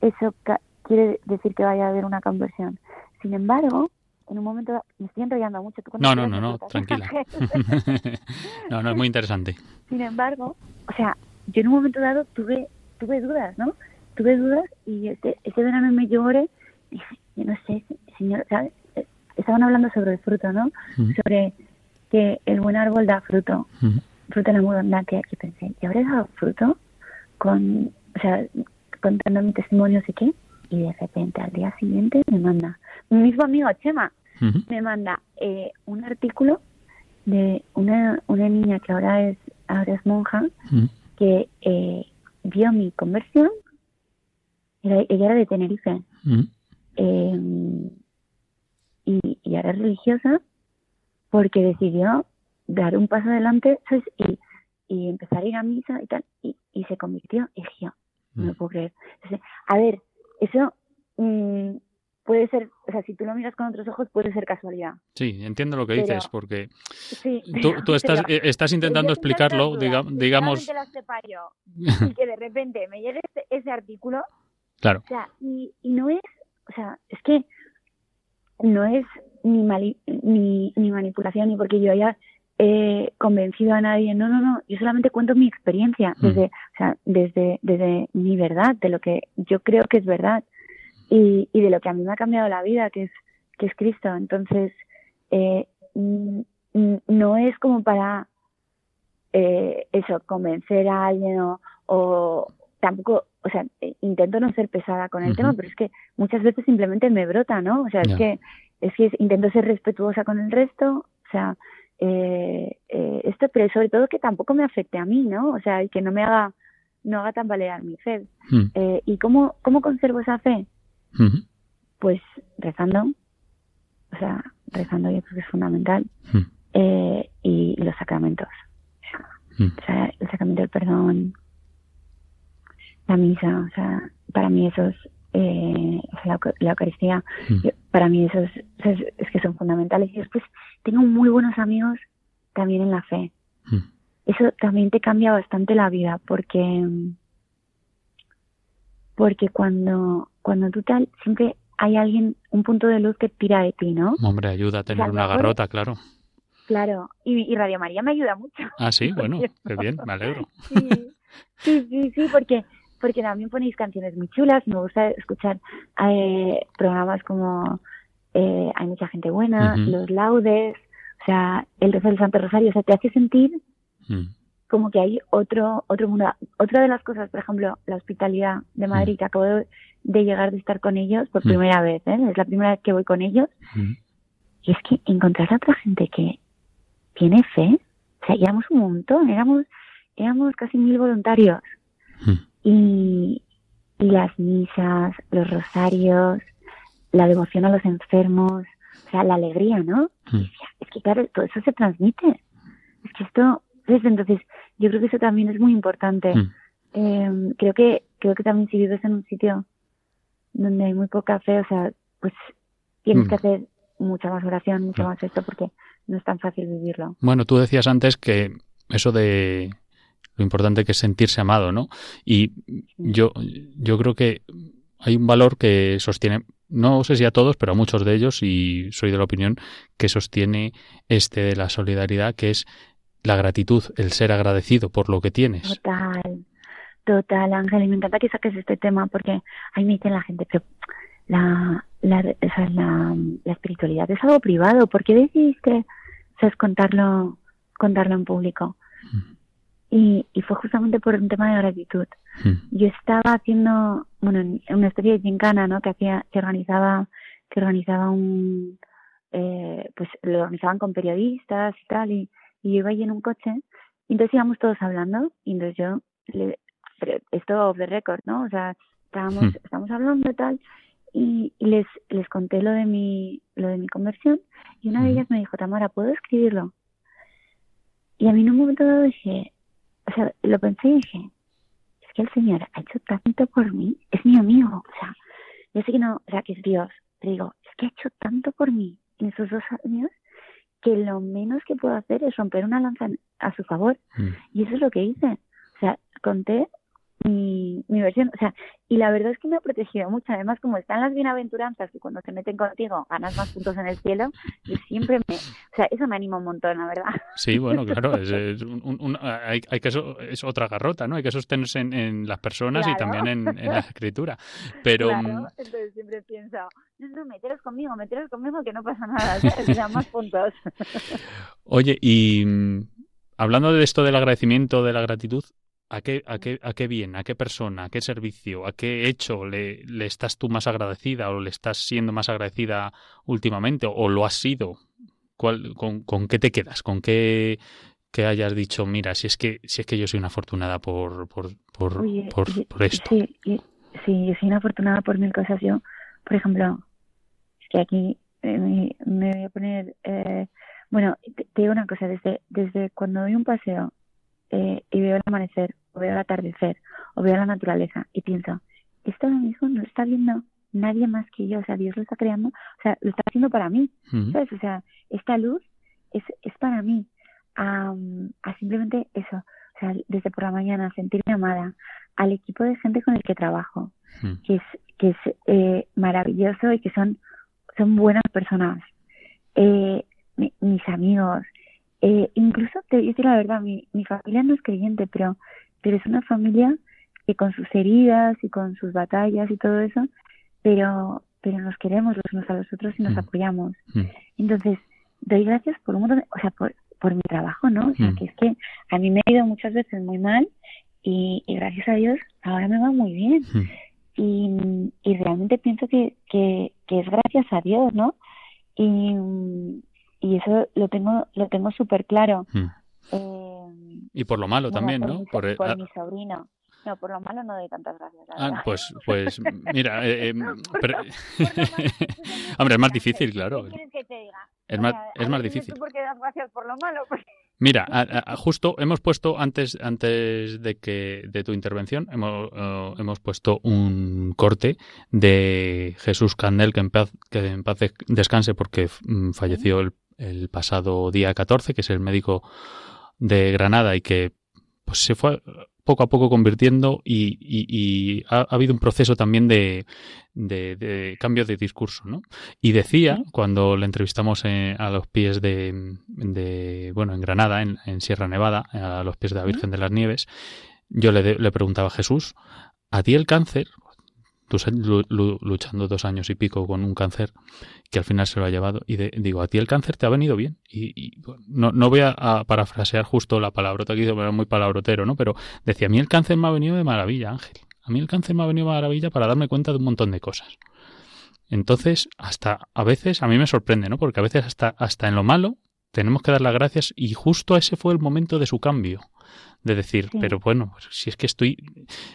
eso ca- quiere decir que vaya a haber una conversión. Sin embargo, en un momento dado- me estoy enrollando mucho. ¿tú cuando No, no, no, no, tranquila. [LAUGHS] [LAUGHS] no, no, es muy interesante. Sin embargo, o sea, yo en un momento dado tuve tuve dudas, ¿no? Tuve dudas y este, este verano me lloré y dije, yo no sé, señor, ¿sabes? Eh, Estaban hablando sobre el fruto, ¿no? Sobre que el buen árbol da fruto, fruto en abundancia. Y pensé, ¿y habré dado fruto? Con, o sea, contando mi testimonio, sé qué. Y de repente, al día siguiente, me manda, mi mismo amigo Chema, Me manda eh, un artículo de una, una niña que ahora es ahora es monja que eh, vio mi conversión. Era, ella era de Tenerife. Eh, y, y ahora es religiosa porque decidió dar un paso adelante ¿sabes? Y, y empezar a ir a misa y tal y, y se convirtió y dije no lo puedo creer. Entonces, a ver eso mm, puede ser o sea si tú lo miras con otros ojos puede ser casualidad Sí, entiendo lo que Pero- dices, porque sí tú, tú [LAUGHS] estás, pero- eh, estás intentando explicarlo, estas diga- digamos, que las sepa yo, y que de repente me llegue este- ese artículo [LAUGHS] claro. o sea, y, y no es, o sea, es que no es, ni, ni, ni manipulación, ni porque yo haya eh, convencido a nadie. No, no, no. Yo solamente cuento mi experiencia mm. desde, o sea, desde, desde mi verdad, de lo que yo creo que es verdad y, y de lo que a mí me ha cambiado la vida, que es, que es Cristo. Entonces, eh, no es como para eh, eso, convencer a alguien o, o tampoco, o sea, intento no ser pesada con el tema, pero es que muchas veces simplemente me brota, ¿no? O sea, es que es que intento ser respetuosa con el resto, o sea, eh, eh, esto, pero sobre todo que tampoco me afecte a mí, ¿no? O sea, y que no me haga no haga tambalear mi fe. Hmm. Eh, ¿Y cómo, cómo conservo esa fe? Pues rezando, o sea, rezando yo creo que es fundamental, eh, y, los sacramentos. O sea, el sacramento del perdón, la misa, o sea, para mí eso es, eh, la, Eucaristía, mm. para mí eso es, es, que son fundamentales. Y después tengo muy buenos amigos también en la fe. Mm. Eso también te cambia bastante la vida porque porque cuando cuando tú tal siempre hay alguien un punto de luz que tira de ti, ¿no? Hombre, ayuda a tener una garrota, claro. Claro, y, Radio María me ayuda mucho. Ah, sí, [LAUGHS] bueno, qué bien, me alegro. [LAUGHS] sí, sí, sí, porque porque también ponéis canciones muy chulas. Me gusta escuchar eh, programas como eh, Hay mucha gente buena, Los Laudes, o sea, el rezo del Santo Rosario. O sea, te hace sentir mm. Como que hay otro, otro mundo. Otra de las cosas, por ejemplo, la hospitalidad de mm. Madrid, que acabo de, llegar de estar con ellos por mm. primera vez, ¿eh? es la primera vez que voy con ellos. Y es que encontrar a otra gente que tiene fe, o sea, éramos un montón, éramos, éramos casi mil voluntarios y, las misas, los rosarios, la devoción a los enfermos, o sea, la alegría, ¿no? Mm. Es que claro, todo eso se transmite. Es que esto, entonces, yo creo que eso también es muy importante. Mm. Em, creo que creo que también si vives en un sitio donde hay muy poca fe, o sea, pues tienes que mm. hacer mucha más oración, mucho más esto, porque no es tan fácil vivirlo. Bueno, tú decías antes que eso de lo importante que es sentirse amado, ¿no? Y yo, yo creo que hay un valor que sostiene, no sé si a todos, pero a muchos de ellos, y soy de la opinión que sostiene este de la solidaridad, que es la gratitud, el ser agradecido por lo que tienes. Total, total, Ángel, y me encanta que saques este tema, porque ahí me dice la gente, pero la, la, la, la espiritualidad es algo privado, ¿por qué decidiste sabes, contarlo, contarlo en público? y, y fue justamente por un tema de gratitud. Hmm. Yo estaba haciendo, bueno, una especie de gincana, ¿no? Que hacía, que organizaba, que organizaba un, eh, pues lo organizaban con periodistas y tal, y, y yo iba ahí en un coche, y entonces íbamos todos hablando, y entonces yo, le, esto off the record, ¿no? O sea, estábamos, hmm. estábamos hablando y tal, y, y, les, les conté lo de mi, lo de mi conversión, y una de hmm. ellas me dijo, Tamara, ¿puedo escribirlo? Y a mí en un momento dado dije, o sea, lo pensé y dije, es que el Señor ha hecho tanto por mí, es mi amigo, o sea, yo sé que no, o sea, que es Dios, pero digo, es que ha hecho tanto por mí en esos dos años que lo menos que puedo hacer es romper una lanza a su favor. Mm. Y eso es lo que hice. O sea, conté mi, mi versión. O sea, y la verdad es que me ha protegido mucho. Además, como están las bienaventuranzas, que cuando se meten contigo ganas más puntos en el cielo, yo siempre me. O sea, eso me anima un montón, la verdad. Sí, bueno, claro. [LAUGHS] Es, un, hay, hay, que es otra garrota, ¿no? Hay que sostenerse en, las personas y también en, la escritura. Pero. Claro. Entonces siempre pienso, no, no, meteros conmigo, meteros conmigo que no pasa nada. ¿sabes? O más puntos. [LAUGHS] Oye, y. Mm, hablando de esto del agradecimiento, de la gratitud, ¿A qué, a, qué, ¿A qué bien, a qué persona, a qué servicio, a qué hecho le, le, estás tú más agradecida o le estás siendo más agradecida últimamente o, lo has sido? ¿Cuál, con, con, qué te quedas? ¿Con qué que hayas dicho, mira, si es que si es que yo soy una afortunada por, por, por, por, esto? Sí, sí, yo soy una afortunada por mil cosas. Yo, por ejemplo, es que aquí eh, me, me, voy a poner... Eh, bueno, te, te, digo una cosa, desde, desde cuando doy un paseo eh, y veo el amanecer o veo el atardecer, o veo la naturaleza, y pienso, esto ahora mismo no lo está viendo nadie más que yo, o sea, Dios lo está creando, o sea, lo está haciendo para mí, ¿sabes? O sea, esta luz es, es para mí, a, simplemente eso, o sea, desde por la mañana sentirme amada, al equipo de gente con el que trabajo, que es, que es eh, maravilloso y que son, son buenas personas, eh, mis amigos, eh, incluso te digo la verdad, mi, mi familia no es creyente, pero, pero es una familia que con sus heridas y con sus batallas y todo eso, pero, pero nos queremos los unos a los otros y nos Mm. apoyamos. Mm. Entonces, doy gracias por un montón, de- o sea, por, por mi trabajo, ¿no? O sea, Mm. que es que a mí me ha ido muchas veces muy mal y, y gracias a Dios ahora me va muy bien. Y, y realmente pienso que, que, que es gracias a Dios, ¿no? Y, y eso lo tengo lo tengo súper claro. Eh, Y por lo malo bueno, también, por ¿no? mi Por, por ah, mi sobrino. No, por lo malo no doy tantas gracias. la ah, pues, pues [LAUGHS] mira, eh, eh, pero- [LAUGHS] también hombre, es más difícil, ¿qué claro. quieres que te diga? Es O más, es más difícil. por qué das gracias por lo malo? [LAUGHS] Mira, a- a- justo hemos puesto antes antes de que de tu intervención hemos, hemos puesto un corte de Jesús Candel que en paz que en paz de- descanse porque mm, falleció el, el pasado día 14, que es el médico de Granada y que pues se fue poco a poco convirtiendo y, y- y ha, ha habido un proceso también de, de- de cambio de discurso, ¿no? Y decía, cuando le entrevistamos eh, a los pies de, de, bueno, en Granada, en, en Sierra Nevada, a los pies de la Virgen de las Nieves, yo le, de- le preguntaba a Jesús, ¿a ti el cáncer, luchando dos años y pico con un cáncer que al final se lo ha llevado, y digo, ¿a ti el cáncer te ha venido bien? Y, no, no voy a, a parafrasear justo la palabrota que hizo, pero era muy palabrotero, ¿no? Pero decía, a mí el cáncer me ha venido de maravilla, Ángel. A mí el cáncer me ha venido de maravilla para darme cuenta de un montón de cosas. Entonces, hasta a veces, a mí me sorprende, ¿no? Porque a veces hasta, hasta en lo malo tenemos que dar las gracias y justo ese fue el momento de su cambio. De decir, Sí. pero bueno, pues si es que estoy,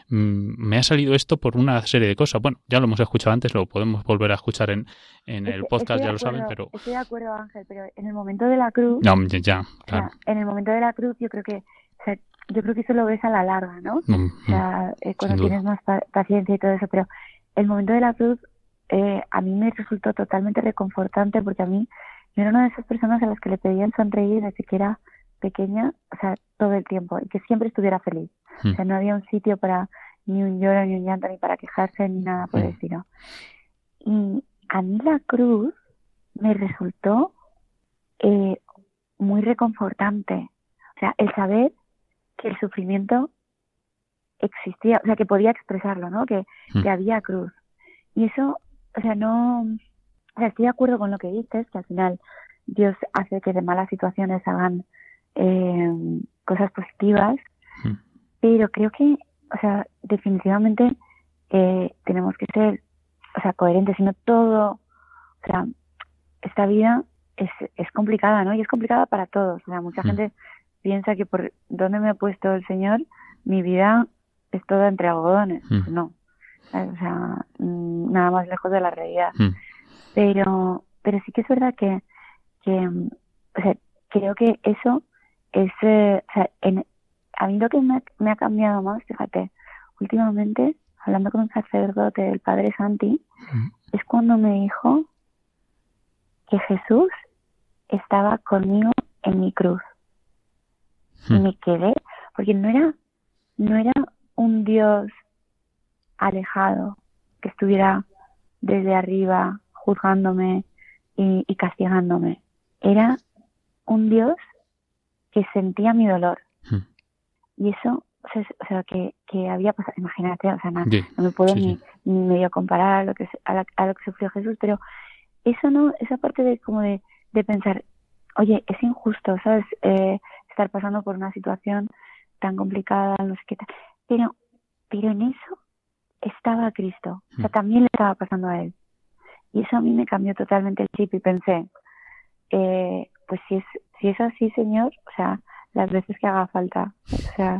mm, me ha salido esto por una serie de cosas. Bueno, ya lo hemos escuchado antes, lo podemos volver a escuchar en, en el podcast, ya lo saben, pero... Estoy de acuerdo, Ángel, pero en el momento de la cruz, No, ya, ya, o sea, claro. en el momento de la cruz yo creo que, o sea, yo creo que eso lo ves a la larga, ¿no? Mm, O sea, eh, cuando duda. tienes más pa- paciencia y todo eso, pero el momento de la cruz eh, a mí me resultó totalmente reconfortante porque a mí yo era una de esas personas a las que le pedían sonreír desde que era pequeña, o sea, todo el tiempo y que siempre estuviera feliz. Mm. O sea, no había un sitio para ni un lloro, ni un llanto, ni para quejarse, ni nada por el Mm. estilo. Y a mí la cruz me resultó eh, muy reconfortante. O sea, el saber que el sufrimiento existía, o sea, que podía expresarlo, ¿no? Que, Mm. que había cruz. Y eso, o sea, no, o sea, estoy de acuerdo con lo que dices, que al final Dios hace que de malas situaciones hagan eh, cosas positivas, Mm. pero creo que, o sea, definitivamente eh, tenemos que ser, o sea, coherentes, sino todo, o sea, esta vida es, es complicada, ¿no? Y es complicada para todos. O sea, mucha Mm. gente piensa que por donde me ha puesto el Señor, mi vida es toda entre algodones. Mm. No. O sea, nada más lejos de la realidad. Pero, pero sí que es verdad que, que o sea, creo que eso es, o sea, en, a mí lo que me ha, me ha cambiado más, fíjate, últimamente, hablando con un sacerdote, el padre Santi, Mm. es cuando me dijo que Jesús estaba conmigo en mi cruz. Y me quedé, porque no era, no era un Dios alejado, que estuviera desde arriba juzgándome y, y castigándome. Era un Dios que sentía mi dolor. Mm. Y eso, o sea, que, que había pasado, imagínate, o sea, no me puedo sí, ni, sí. ni medio comparar a lo que a, la- a lo que sufrió Jesús, pero eso no, esa parte de como de, de pensar, oye, es injusto, ¿sabes? Eh, estar pasando por una situación tan complicada, no sé qué tal. Pero, pero en eso estaba Cristo, o sea, Mm. también le estaba pasando a él. Y eso a mí me cambió totalmente el chip y pensé, eh, pues si es, si es así, Señor, o sea, las veces que haga falta, o sea,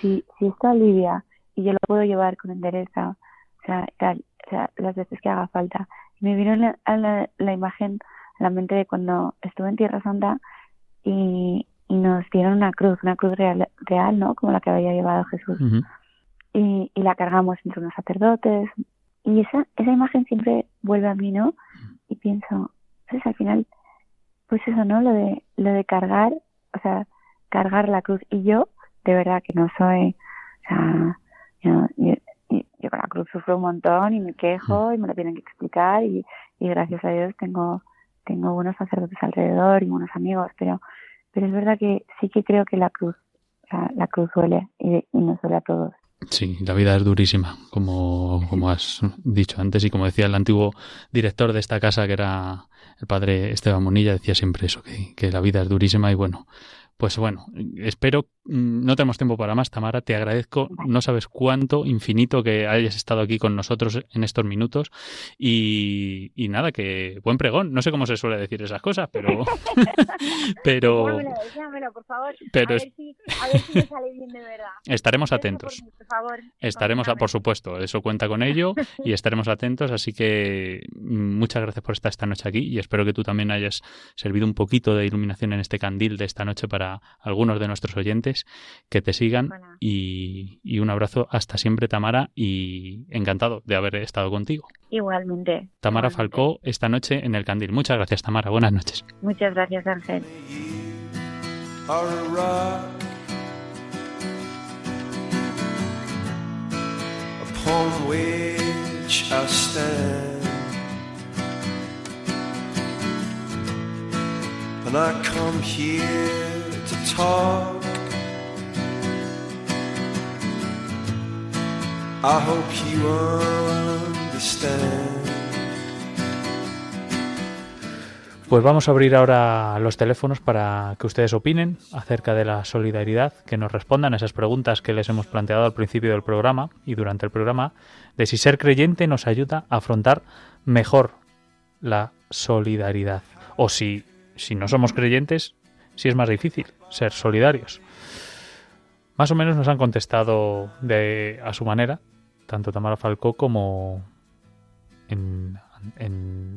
si, si esto alivia y yo lo puedo llevar con entereza, o sea, tal, o sea, las veces que haga falta. Y me vino la, la, la imagen a la mente de cuando estuve en Tierra Santa y, y nos dieron una cruz, una cruz real, real, ¿no? Como la que había llevado Jesús. Y, y la cargamos entre unos sacerdotes. Y esa, esa imagen siempre vuelve a mí, ¿no? Y pienso, pues al final, pues eso, ¿no? Lo de, lo de cargar, o sea, cargar la cruz. Y yo, de verdad que no soy, o sea, yo, yo, yo con la cruz sufro un montón y me quejo y me lo tienen que explicar y, y gracias a Dios tengo, tengo buenos sacerdotes alrededor y buenos amigos, pero, pero es verdad que sí que creo que la cruz, la, cruz duele y, y nos duele a todos. Sí, la vida es durísima, como, como has dicho antes y como decía el antiguo director de esta casa, que era el padre Esteban Monilla, decía siempre eso, que, que la vida es durísima y bueno, pues bueno, espero, mm, no tenemos tiempo para más, Tamara, te agradezco, no sabes cuánto, infinito que hayas estado aquí con nosotros en estos minutos. Y, nada, que buen pregón, no sé cómo se suele decir esas cosas, pero... [LAUGHS] pero [LAUGHS] por favor, pero a, ver si, a ver si me sale bien de verdad. Estaremos atentos. Por, favor, estaremos, por supuesto, eso cuenta con ello y estaremos atentos, así que mm, muchas gracias por estar esta noche aquí y espero que tú también hayas servido un poquito de iluminación en este candil de esta noche para algunos de nuestros oyentes que te sigan y, un abrazo hasta siempre Tamara y encantado de haber estado contigo. Igualmente. Tamara Falcó esta noche en el Candil. Muchas gracias Tamara, buenas noches. Muchas gracias Ángel. Pues vamos a abrir ahora los teléfonos para que ustedes opinen acerca de la solidaridad, que nos respondan a esas preguntas que les hemos planteado al principio del programa y durante el programa, de si ser creyente nos ayuda a afrontar mejor la solidaridad. O si, si no somos creyentes, si es más difícil ser solidarios. Más o menos nos han contestado de, a su manera, tanto Tamara Falcó como en,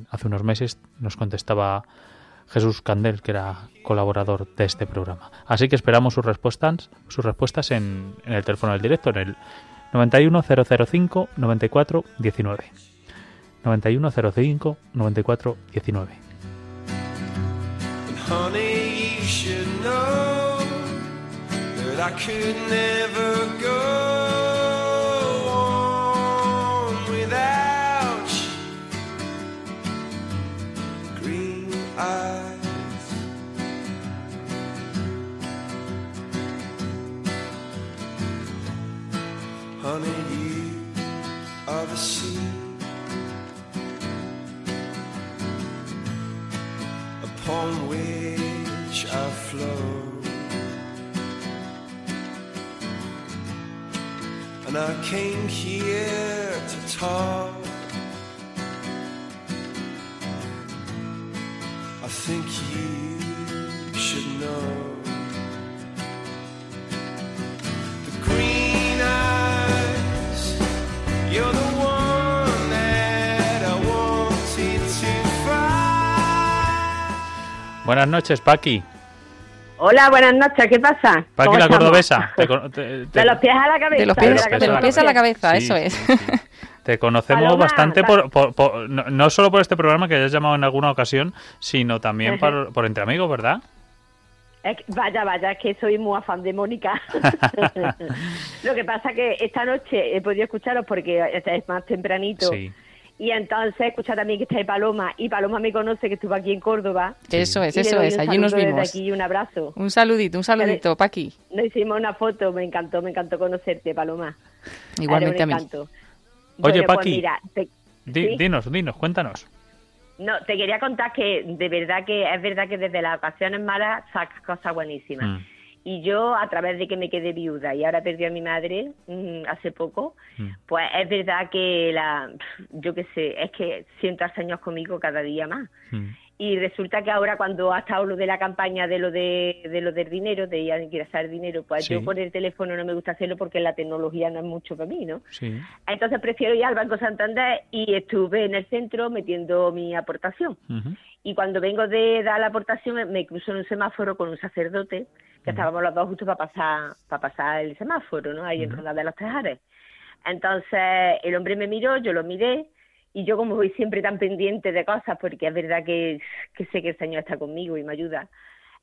hace unos meses nos contestaba Jesús Candel, que era colaborador de este programa. Así que esperamos sus respuestas, sus respuestas en, el teléfono del directo, en el 91005 94 19. 9105 94 19. I could never go on without you. Green eyes. Honey, you are the sea. Upon which and I came here to talk. I think you should know. The green eyes, you're the one that I wanted to find. Buenas noches, Paqui. Hola, buenas noches, ¿qué pasa? Paqui la cordobesa. [LAUGHS] de los pies a la cabeza. De los pies, a la cabeza, eso es. Te conocemos bastante, por, no, solo por este programa que hayas llamado en alguna ocasión, sino también por, por Entre Amigos, ¿verdad? vaya, vaya, es que soy muy afán de Mónica. [LAUGHS] Lo que pasa que esta noche he podido escucharos porque es más tempranito. Sí y entonces escucha también que está ahí Paloma. Y Paloma me conoce que estuvo aquí en Córdoba. Eso es, eso es. Allí nos vimos. Desde aquí un abrazo. Un saludito, un saludito, Paqui. Nos hicimos una foto. Me encantó, me encantó conocerte, Paloma. Igualmente a mí. Oye, pues Paqui, dinos, dinos, cuéntanos. No, te quería contar que de verdad que es verdad que desde las ocasiones malas sacas cosas buenísimas. Mm. Y yo, a través de que me quedé viuda y ahora perdí a mi madre mm, hace poco, mm. pues es verdad que la, yo qué sé, es que siento años conmigo cada día más. Mm. Y resulta que ahora cuando ha estado lo de la campaña de lo de, de lo del dinero, de ingresar dinero, pues yo por el teléfono no me gusta hacerlo porque la tecnología no es mucho para mí, ¿no? Sí. Entonces prefiero ir al Banco Santander y estuve en el centro metiendo mi aportación. Y cuando vengo de dar la aportación me cruzo en un semáforo con un sacerdote que estábamos los dos justo para pasar para pasar el semáforo, ¿no? Ahí en Ronda de los Tejares. Entonces el hombre me miró, yo lo miré y yo como voy siempre tan pendiente de cosas porque es verdad que, que sé que el Señor está conmigo y me ayuda.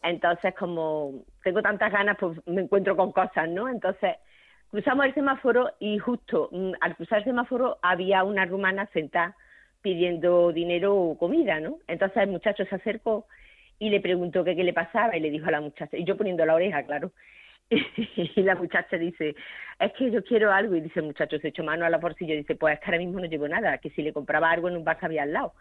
Entonces como tengo tantas ganas, pues me encuentro con cosas, ¿no? Entonces cruzamos el semáforo y justo mm, al cruzar el semáforo había una rumana sentada pidiendo dinero o comida, ¿no? Entonces el muchacho se acercó y le preguntó qué le pasaba y le dijo a la muchacha, y yo poniendo la oreja, claro, [LAUGHS] y la muchacha dice, es que yo quiero algo, y dice el muchacho, se echó mano a la bolsilla y dice, pues es que ahora mismo no llevo nada, que si le compraba algo en un bar había al lado.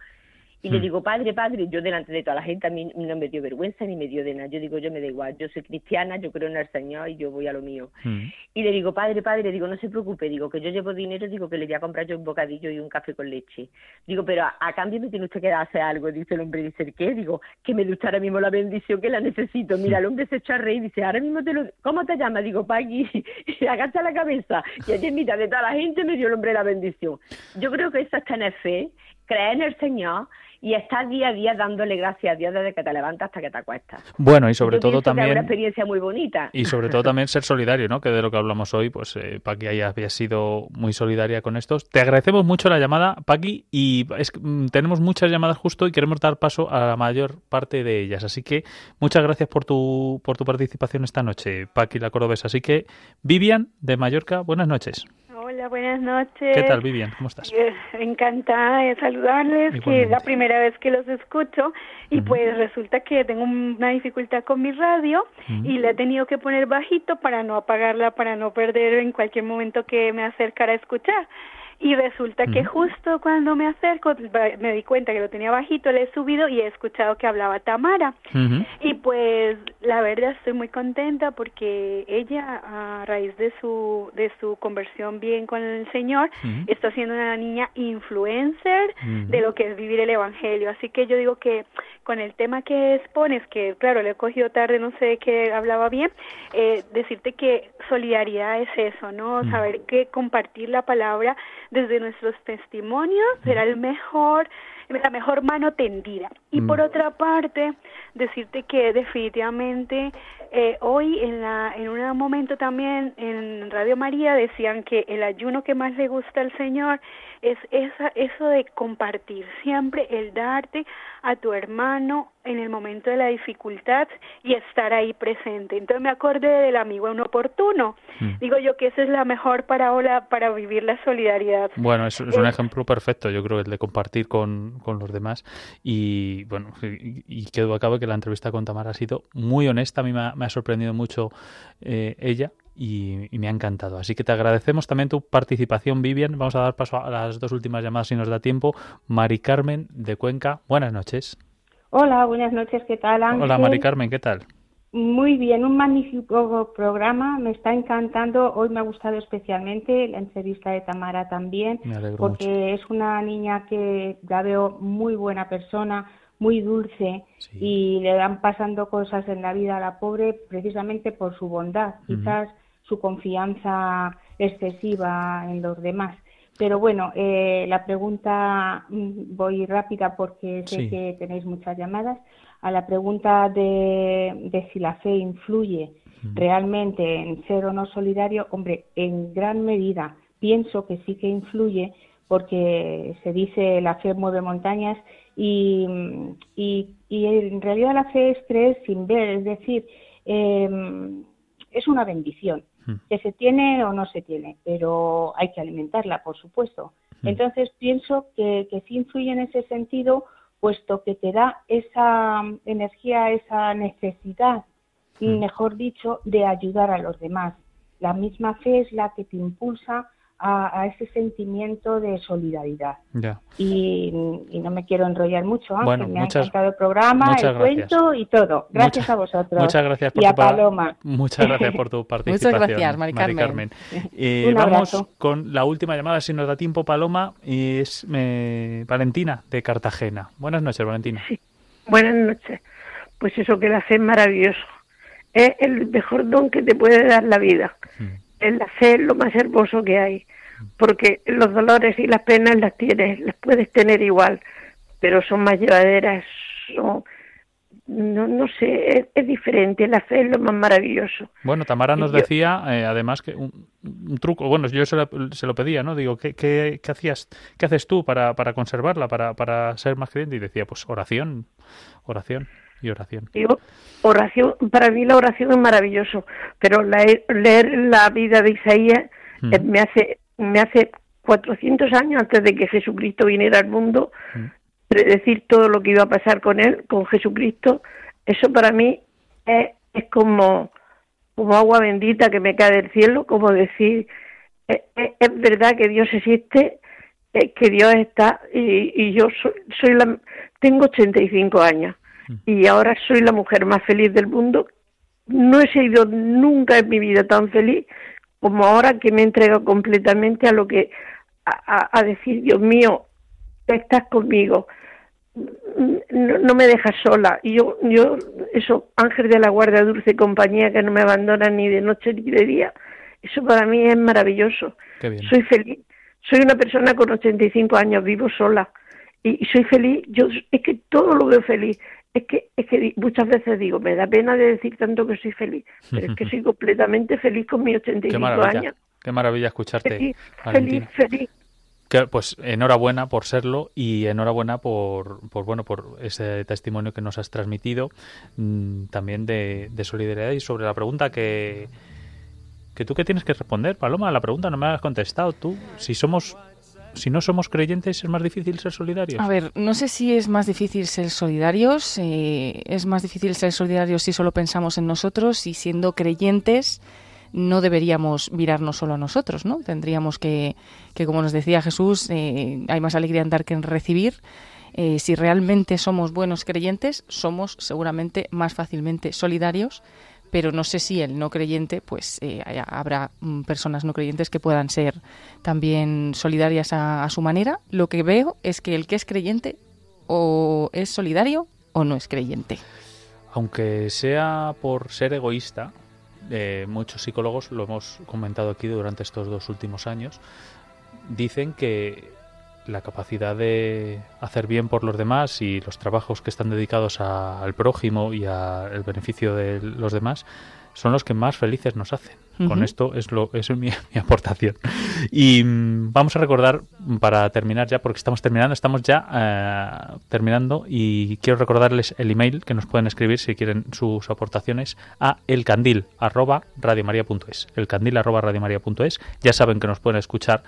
Y le hmm. digo, padre, padre, yo delante de toda la gente a mí no me dio vergüenza ni me dio de nada. Yo digo, yo me da igual, yo soy cristiana, yo creo en el Señor y yo voy a lo mío. Hmm. Y le digo, padre, padre, digo, no se preocupe, digo, que yo llevo dinero, digo, que le voy a comprar yo un bocadillo y un café con leche. Digo, pero a, cambio me tiene usted que hacer algo, dice el hombre, dice, ¿qué? Digo, que me gusta ahora mismo la bendición que la necesito. Mira, el hombre se echa a reír y dice, ahora mismo te lo... ¿Cómo te llamas? Digo, Pagui, [LAUGHS] y agacha la cabeza. Y allí en mitad de toda la gente me dio el hombre la bendición. Yo creo que eso es tener fe, creer en el Señor y estás día a día dándole gracias a Dios desde que te levantas hasta que te acuestas. Bueno, y sobre todo también... Es una experiencia muy bonita. Y sobre todo también ser solidario, ¿no? Que de lo que hablamos hoy, pues eh, Paqui haya sido muy solidaria con estos. Te agradecemos mucho la llamada, Paqui, y es, mm, tenemos muchas llamadas justo y queremos dar paso a la mayor parte de ellas. Así que muchas gracias por tu, por tu participación esta noche, Paqui la Cordobesa. Así que, Vivian, de Mallorca, buenas noches. Hola, buenas noches. ¿Qué tal, Vivian? ¿Cómo estás? Eh, encantada de saludarles, que es la primera vez que los escucho y pues resulta que tengo una dificultad con mi radio y le he tenido que poner bajito para no apagarla, para no perder en cualquier momento que me acercara a escuchar y resulta que justo cuando me acerco me di cuenta que lo tenía bajito, le he subido y he escuchado que hablaba Tamara. Y pues la verdad estoy muy contenta porque ella a raíz de su de su conversión bien con el Señor está siendo una niña influencer de lo que es vivir el evangelio. Así que yo digo que con el tema que expones, que claro, le he cogido tarde, no sé qué hablaba bien, eh, decirte que solidaridad es eso, ¿no? Saber que compartir la palabra desde nuestros testimonios será el mejor la mejor mano tendida. Y por otra parte, decirte que definitivamente eh, hoy en, la, en un momento también en Radio María decían que el ayuno que más le gusta al Señor es esa, eso de compartir, siempre el darte a tu hermano en el momento de la dificultad y estar ahí presente. Entonces me acordé del amigo inoportuno. Mm. Digo yo que esa es la mejor parábola para vivir la solidaridad. Bueno, es, es un ejemplo perfecto, yo creo, el de compartir con, con los demás. Y bueno, y, y quedo a cabo que la entrevista con Tamara ha sido muy honesta, a mí me ha, sorprendido mucho eh, ella y, me ha encantado. Así que te agradecemos también tu participación, Vivian. Vamos a dar paso a las dos últimas llamadas si nos da tiempo. Mari Carmen de Cuenca, buenas noches. Hola, buenas noches, ¿qué tal? Hola, Mari Carmen, ¿qué tal? Muy bien, un magnífico programa, me está encantando. Hoy me ha gustado especialmente la entrevista de Tamara también, porque es una niña que ya veo muy buena persona, muy dulce y le van pasando cosas en la vida a la pobre precisamente por su bondad. Quizás su confianza excesiva en los demás. Pero bueno, eh, la pregunta, mm, voy rápida porque sé que tenéis muchas llamadas, a la pregunta de, de si la fe influye realmente en ser o no solidario, hombre, en gran medida pienso que sí que influye porque se dice la fe mueve montañas y, y, y en realidad la fe es creer sin ver, es decir, eh, es una bendición. Que se tiene o no se tiene, pero hay que alimentarla, por supuesto. Entonces pienso que, que sí influye en ese sentido, puesto que te da esa energía, esa necesidad, mejor dicho, de ayudar a los demás. La misma fe es la que te impulsa a, ese sentimiento de solidaridad. Y, no me quiero enrollar mucho, aunque me ha encantado el programa, el cuento y todo. Gracias a vosotros. Muchas gracias por y tu a Paloma. Muchas gracias por tu [LAUGHS] participación. muchas gracias, Mari Carmen. [LAUGHS] Eh, vamos con la última llamada, si nos da tiempo, Paloma, y es eh, Valentina de Cartagena. Buenas noches, Valentina. Buenas noches. Pues eso que la fe es maravilloso. Es el mejor don que te puede dar la vida. Mm el hacer lo más hermoso que hay, porque los dolores y las penas las tienes, las puedes tener igual, pero son más llevaderas, son, no, no sé, es, diferente, la fe es lo más maravilloso. Bueno, Tamara nos decía, eh, además, que un, truco, bueno, yo se lo, se lo, pedía, ¿no? Digo, ¿qué, qué, qué hacías, qué haces tú para, para conservarla, para, para ser más creyente? Y decía, pues oración, oración y oración. oración, para mí la oración es maravilloso, pero leer la vida de Isaías mm. eh, me hace me hace 400 años antes de que Jesucristo viniera al mundo, mm. predecir todo lo que iba a pasar con él, con Jesucristo, eso para mí es, es como, como agua bendita que me cae del cielo, como decir, es, es, verdad que Dios existe, que Dios está y, y yo soy, soy la, tengo 85 años. Y ahora soy la mujer más feliz del mundo. No he sido nunca en mi vida tan feliz como ahora que me he entregado completamente a lo que a, decir, Dios mío, estás conmigo, no, me dejas sola. Y yo, yo, eso, ángel de la guardia, dulce compañía, que no me abandona ni de noche ni de día, eso para mí es maravilloso. Soy feliz. Soy una persona con 85 años, vivo sola y, soy feliz. Yo es que todo lo veo feliz. Es que, es que muchas veces digo, me da pena de decir tanto que soy feliz, pero es que [LAUGHS] soy completamente feliz con mis 85 años. Qué maravilla escucharte. Feliz, feliz, feliz. pues enhorabuena por serlo y enhorabuena por, por, bueno por ese testimonio que nos has transmitido mm, también de, solidaridad y sobre la pregunta que que tú qué tienes que responder Paloma la pregunta no me has contestado tú si somos si no somos creyentes es más difícil ser solidarios. A ver, no sé si es más difícil ser solidarios, eh, es más difícil ser solidarios si solo pensamos en nosotros y siendo creyentes no deberíamos mirarnos solo a nosotros, ¿no? Tendríamos que, que como nos decía Jesús, eh, hay más alegría en dar que en recibir. Eh, si realmente somos buenos creyentes, somos seguramente más fácilmente solidarios, pero no sé si el no creyente, pues eh, habrá mm, personas no creyentes que puedan ser también solidarias a su manera. Lo que veo es que el que es creyente o es solidario o no es creyente. Aunque sea por ser egoísta, eh, muchos psicólogos, lo hemos comentado aquí durante estos dos últimos años, dicen que la capacidad de hacer bien por los demás y los trabajos que están dedicados al prójimo y al beneficio de los demás son los que más felices nos hacen. Con esto es lo es [LAUGHS] mi, aportación. Y mm, vamos a recordar para terminar ya, porque estamos terminando, estamos ya eh, terminando y quiero recordarles el email que nos pueden escribir si quieren sus aportaciones a elcandil arroba radiomaria.es. Elcandil arroba radiomaria.es. Ya saben que nos pueden escuchar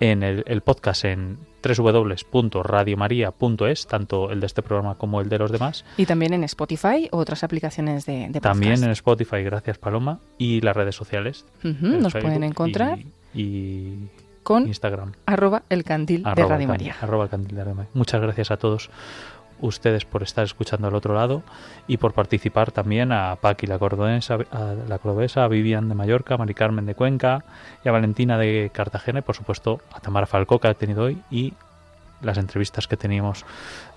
en el, podcast en www.radiomaria.es, tanto el de este programa como el de los demás. Y también en Spotify o otras aplicaciones de, podcast. También en Spotify, gracias Paloma, y las redes sociales. nos pueden encontrar. Y, con Instagram. Arroba el candil de Radio María. Muchas gracias a todos ustedes por estar escuchando al otro lado y por participar también a Paqui la cordobesa, a la cordobesa, a Vivian de Mallorca, a Mari Carmen de Cuenca y a Valentina de Cartagena y por supuesto a Tamara Falcó que ha tenido hoy y las entrevistas que teníamos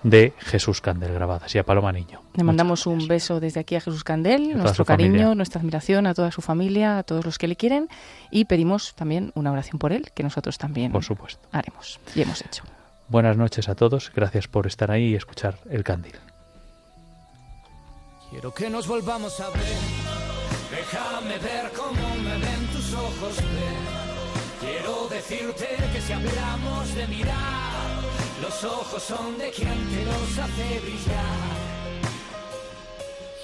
de Jesús Candel grabadas y a Paloma Niño. Le mandamos un beso desde aquí a Jesús Candel, nuestro cariño, nuestra admiración a toda su familia, a todos los que le quieren y pedimos también una oración por él, que nosotros también por supuesto. haremos y hemos hecho. Buenas noches a todos, gracias por estar ahí y escuchar El Candil. Quiero que nos volvamos a ver, déjame ver cómo me ven tus ojos, Quiero decirte que si hablamos de mirar, los ojos son de quien te los hace brillar.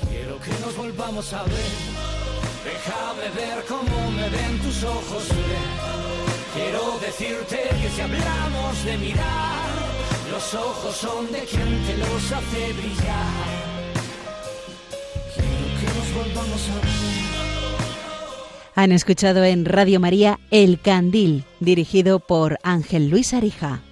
Quiero que nos volvamos a ver, déjame ver cómo me ven tus ojos, Quiero decirte que si hablamos de mirar, los ojos son de quien te los hace brillar. Quiero que nos volvamos a ver. Han escuchado en Radio María El Candil, dirigido por Ángel Luis Arija.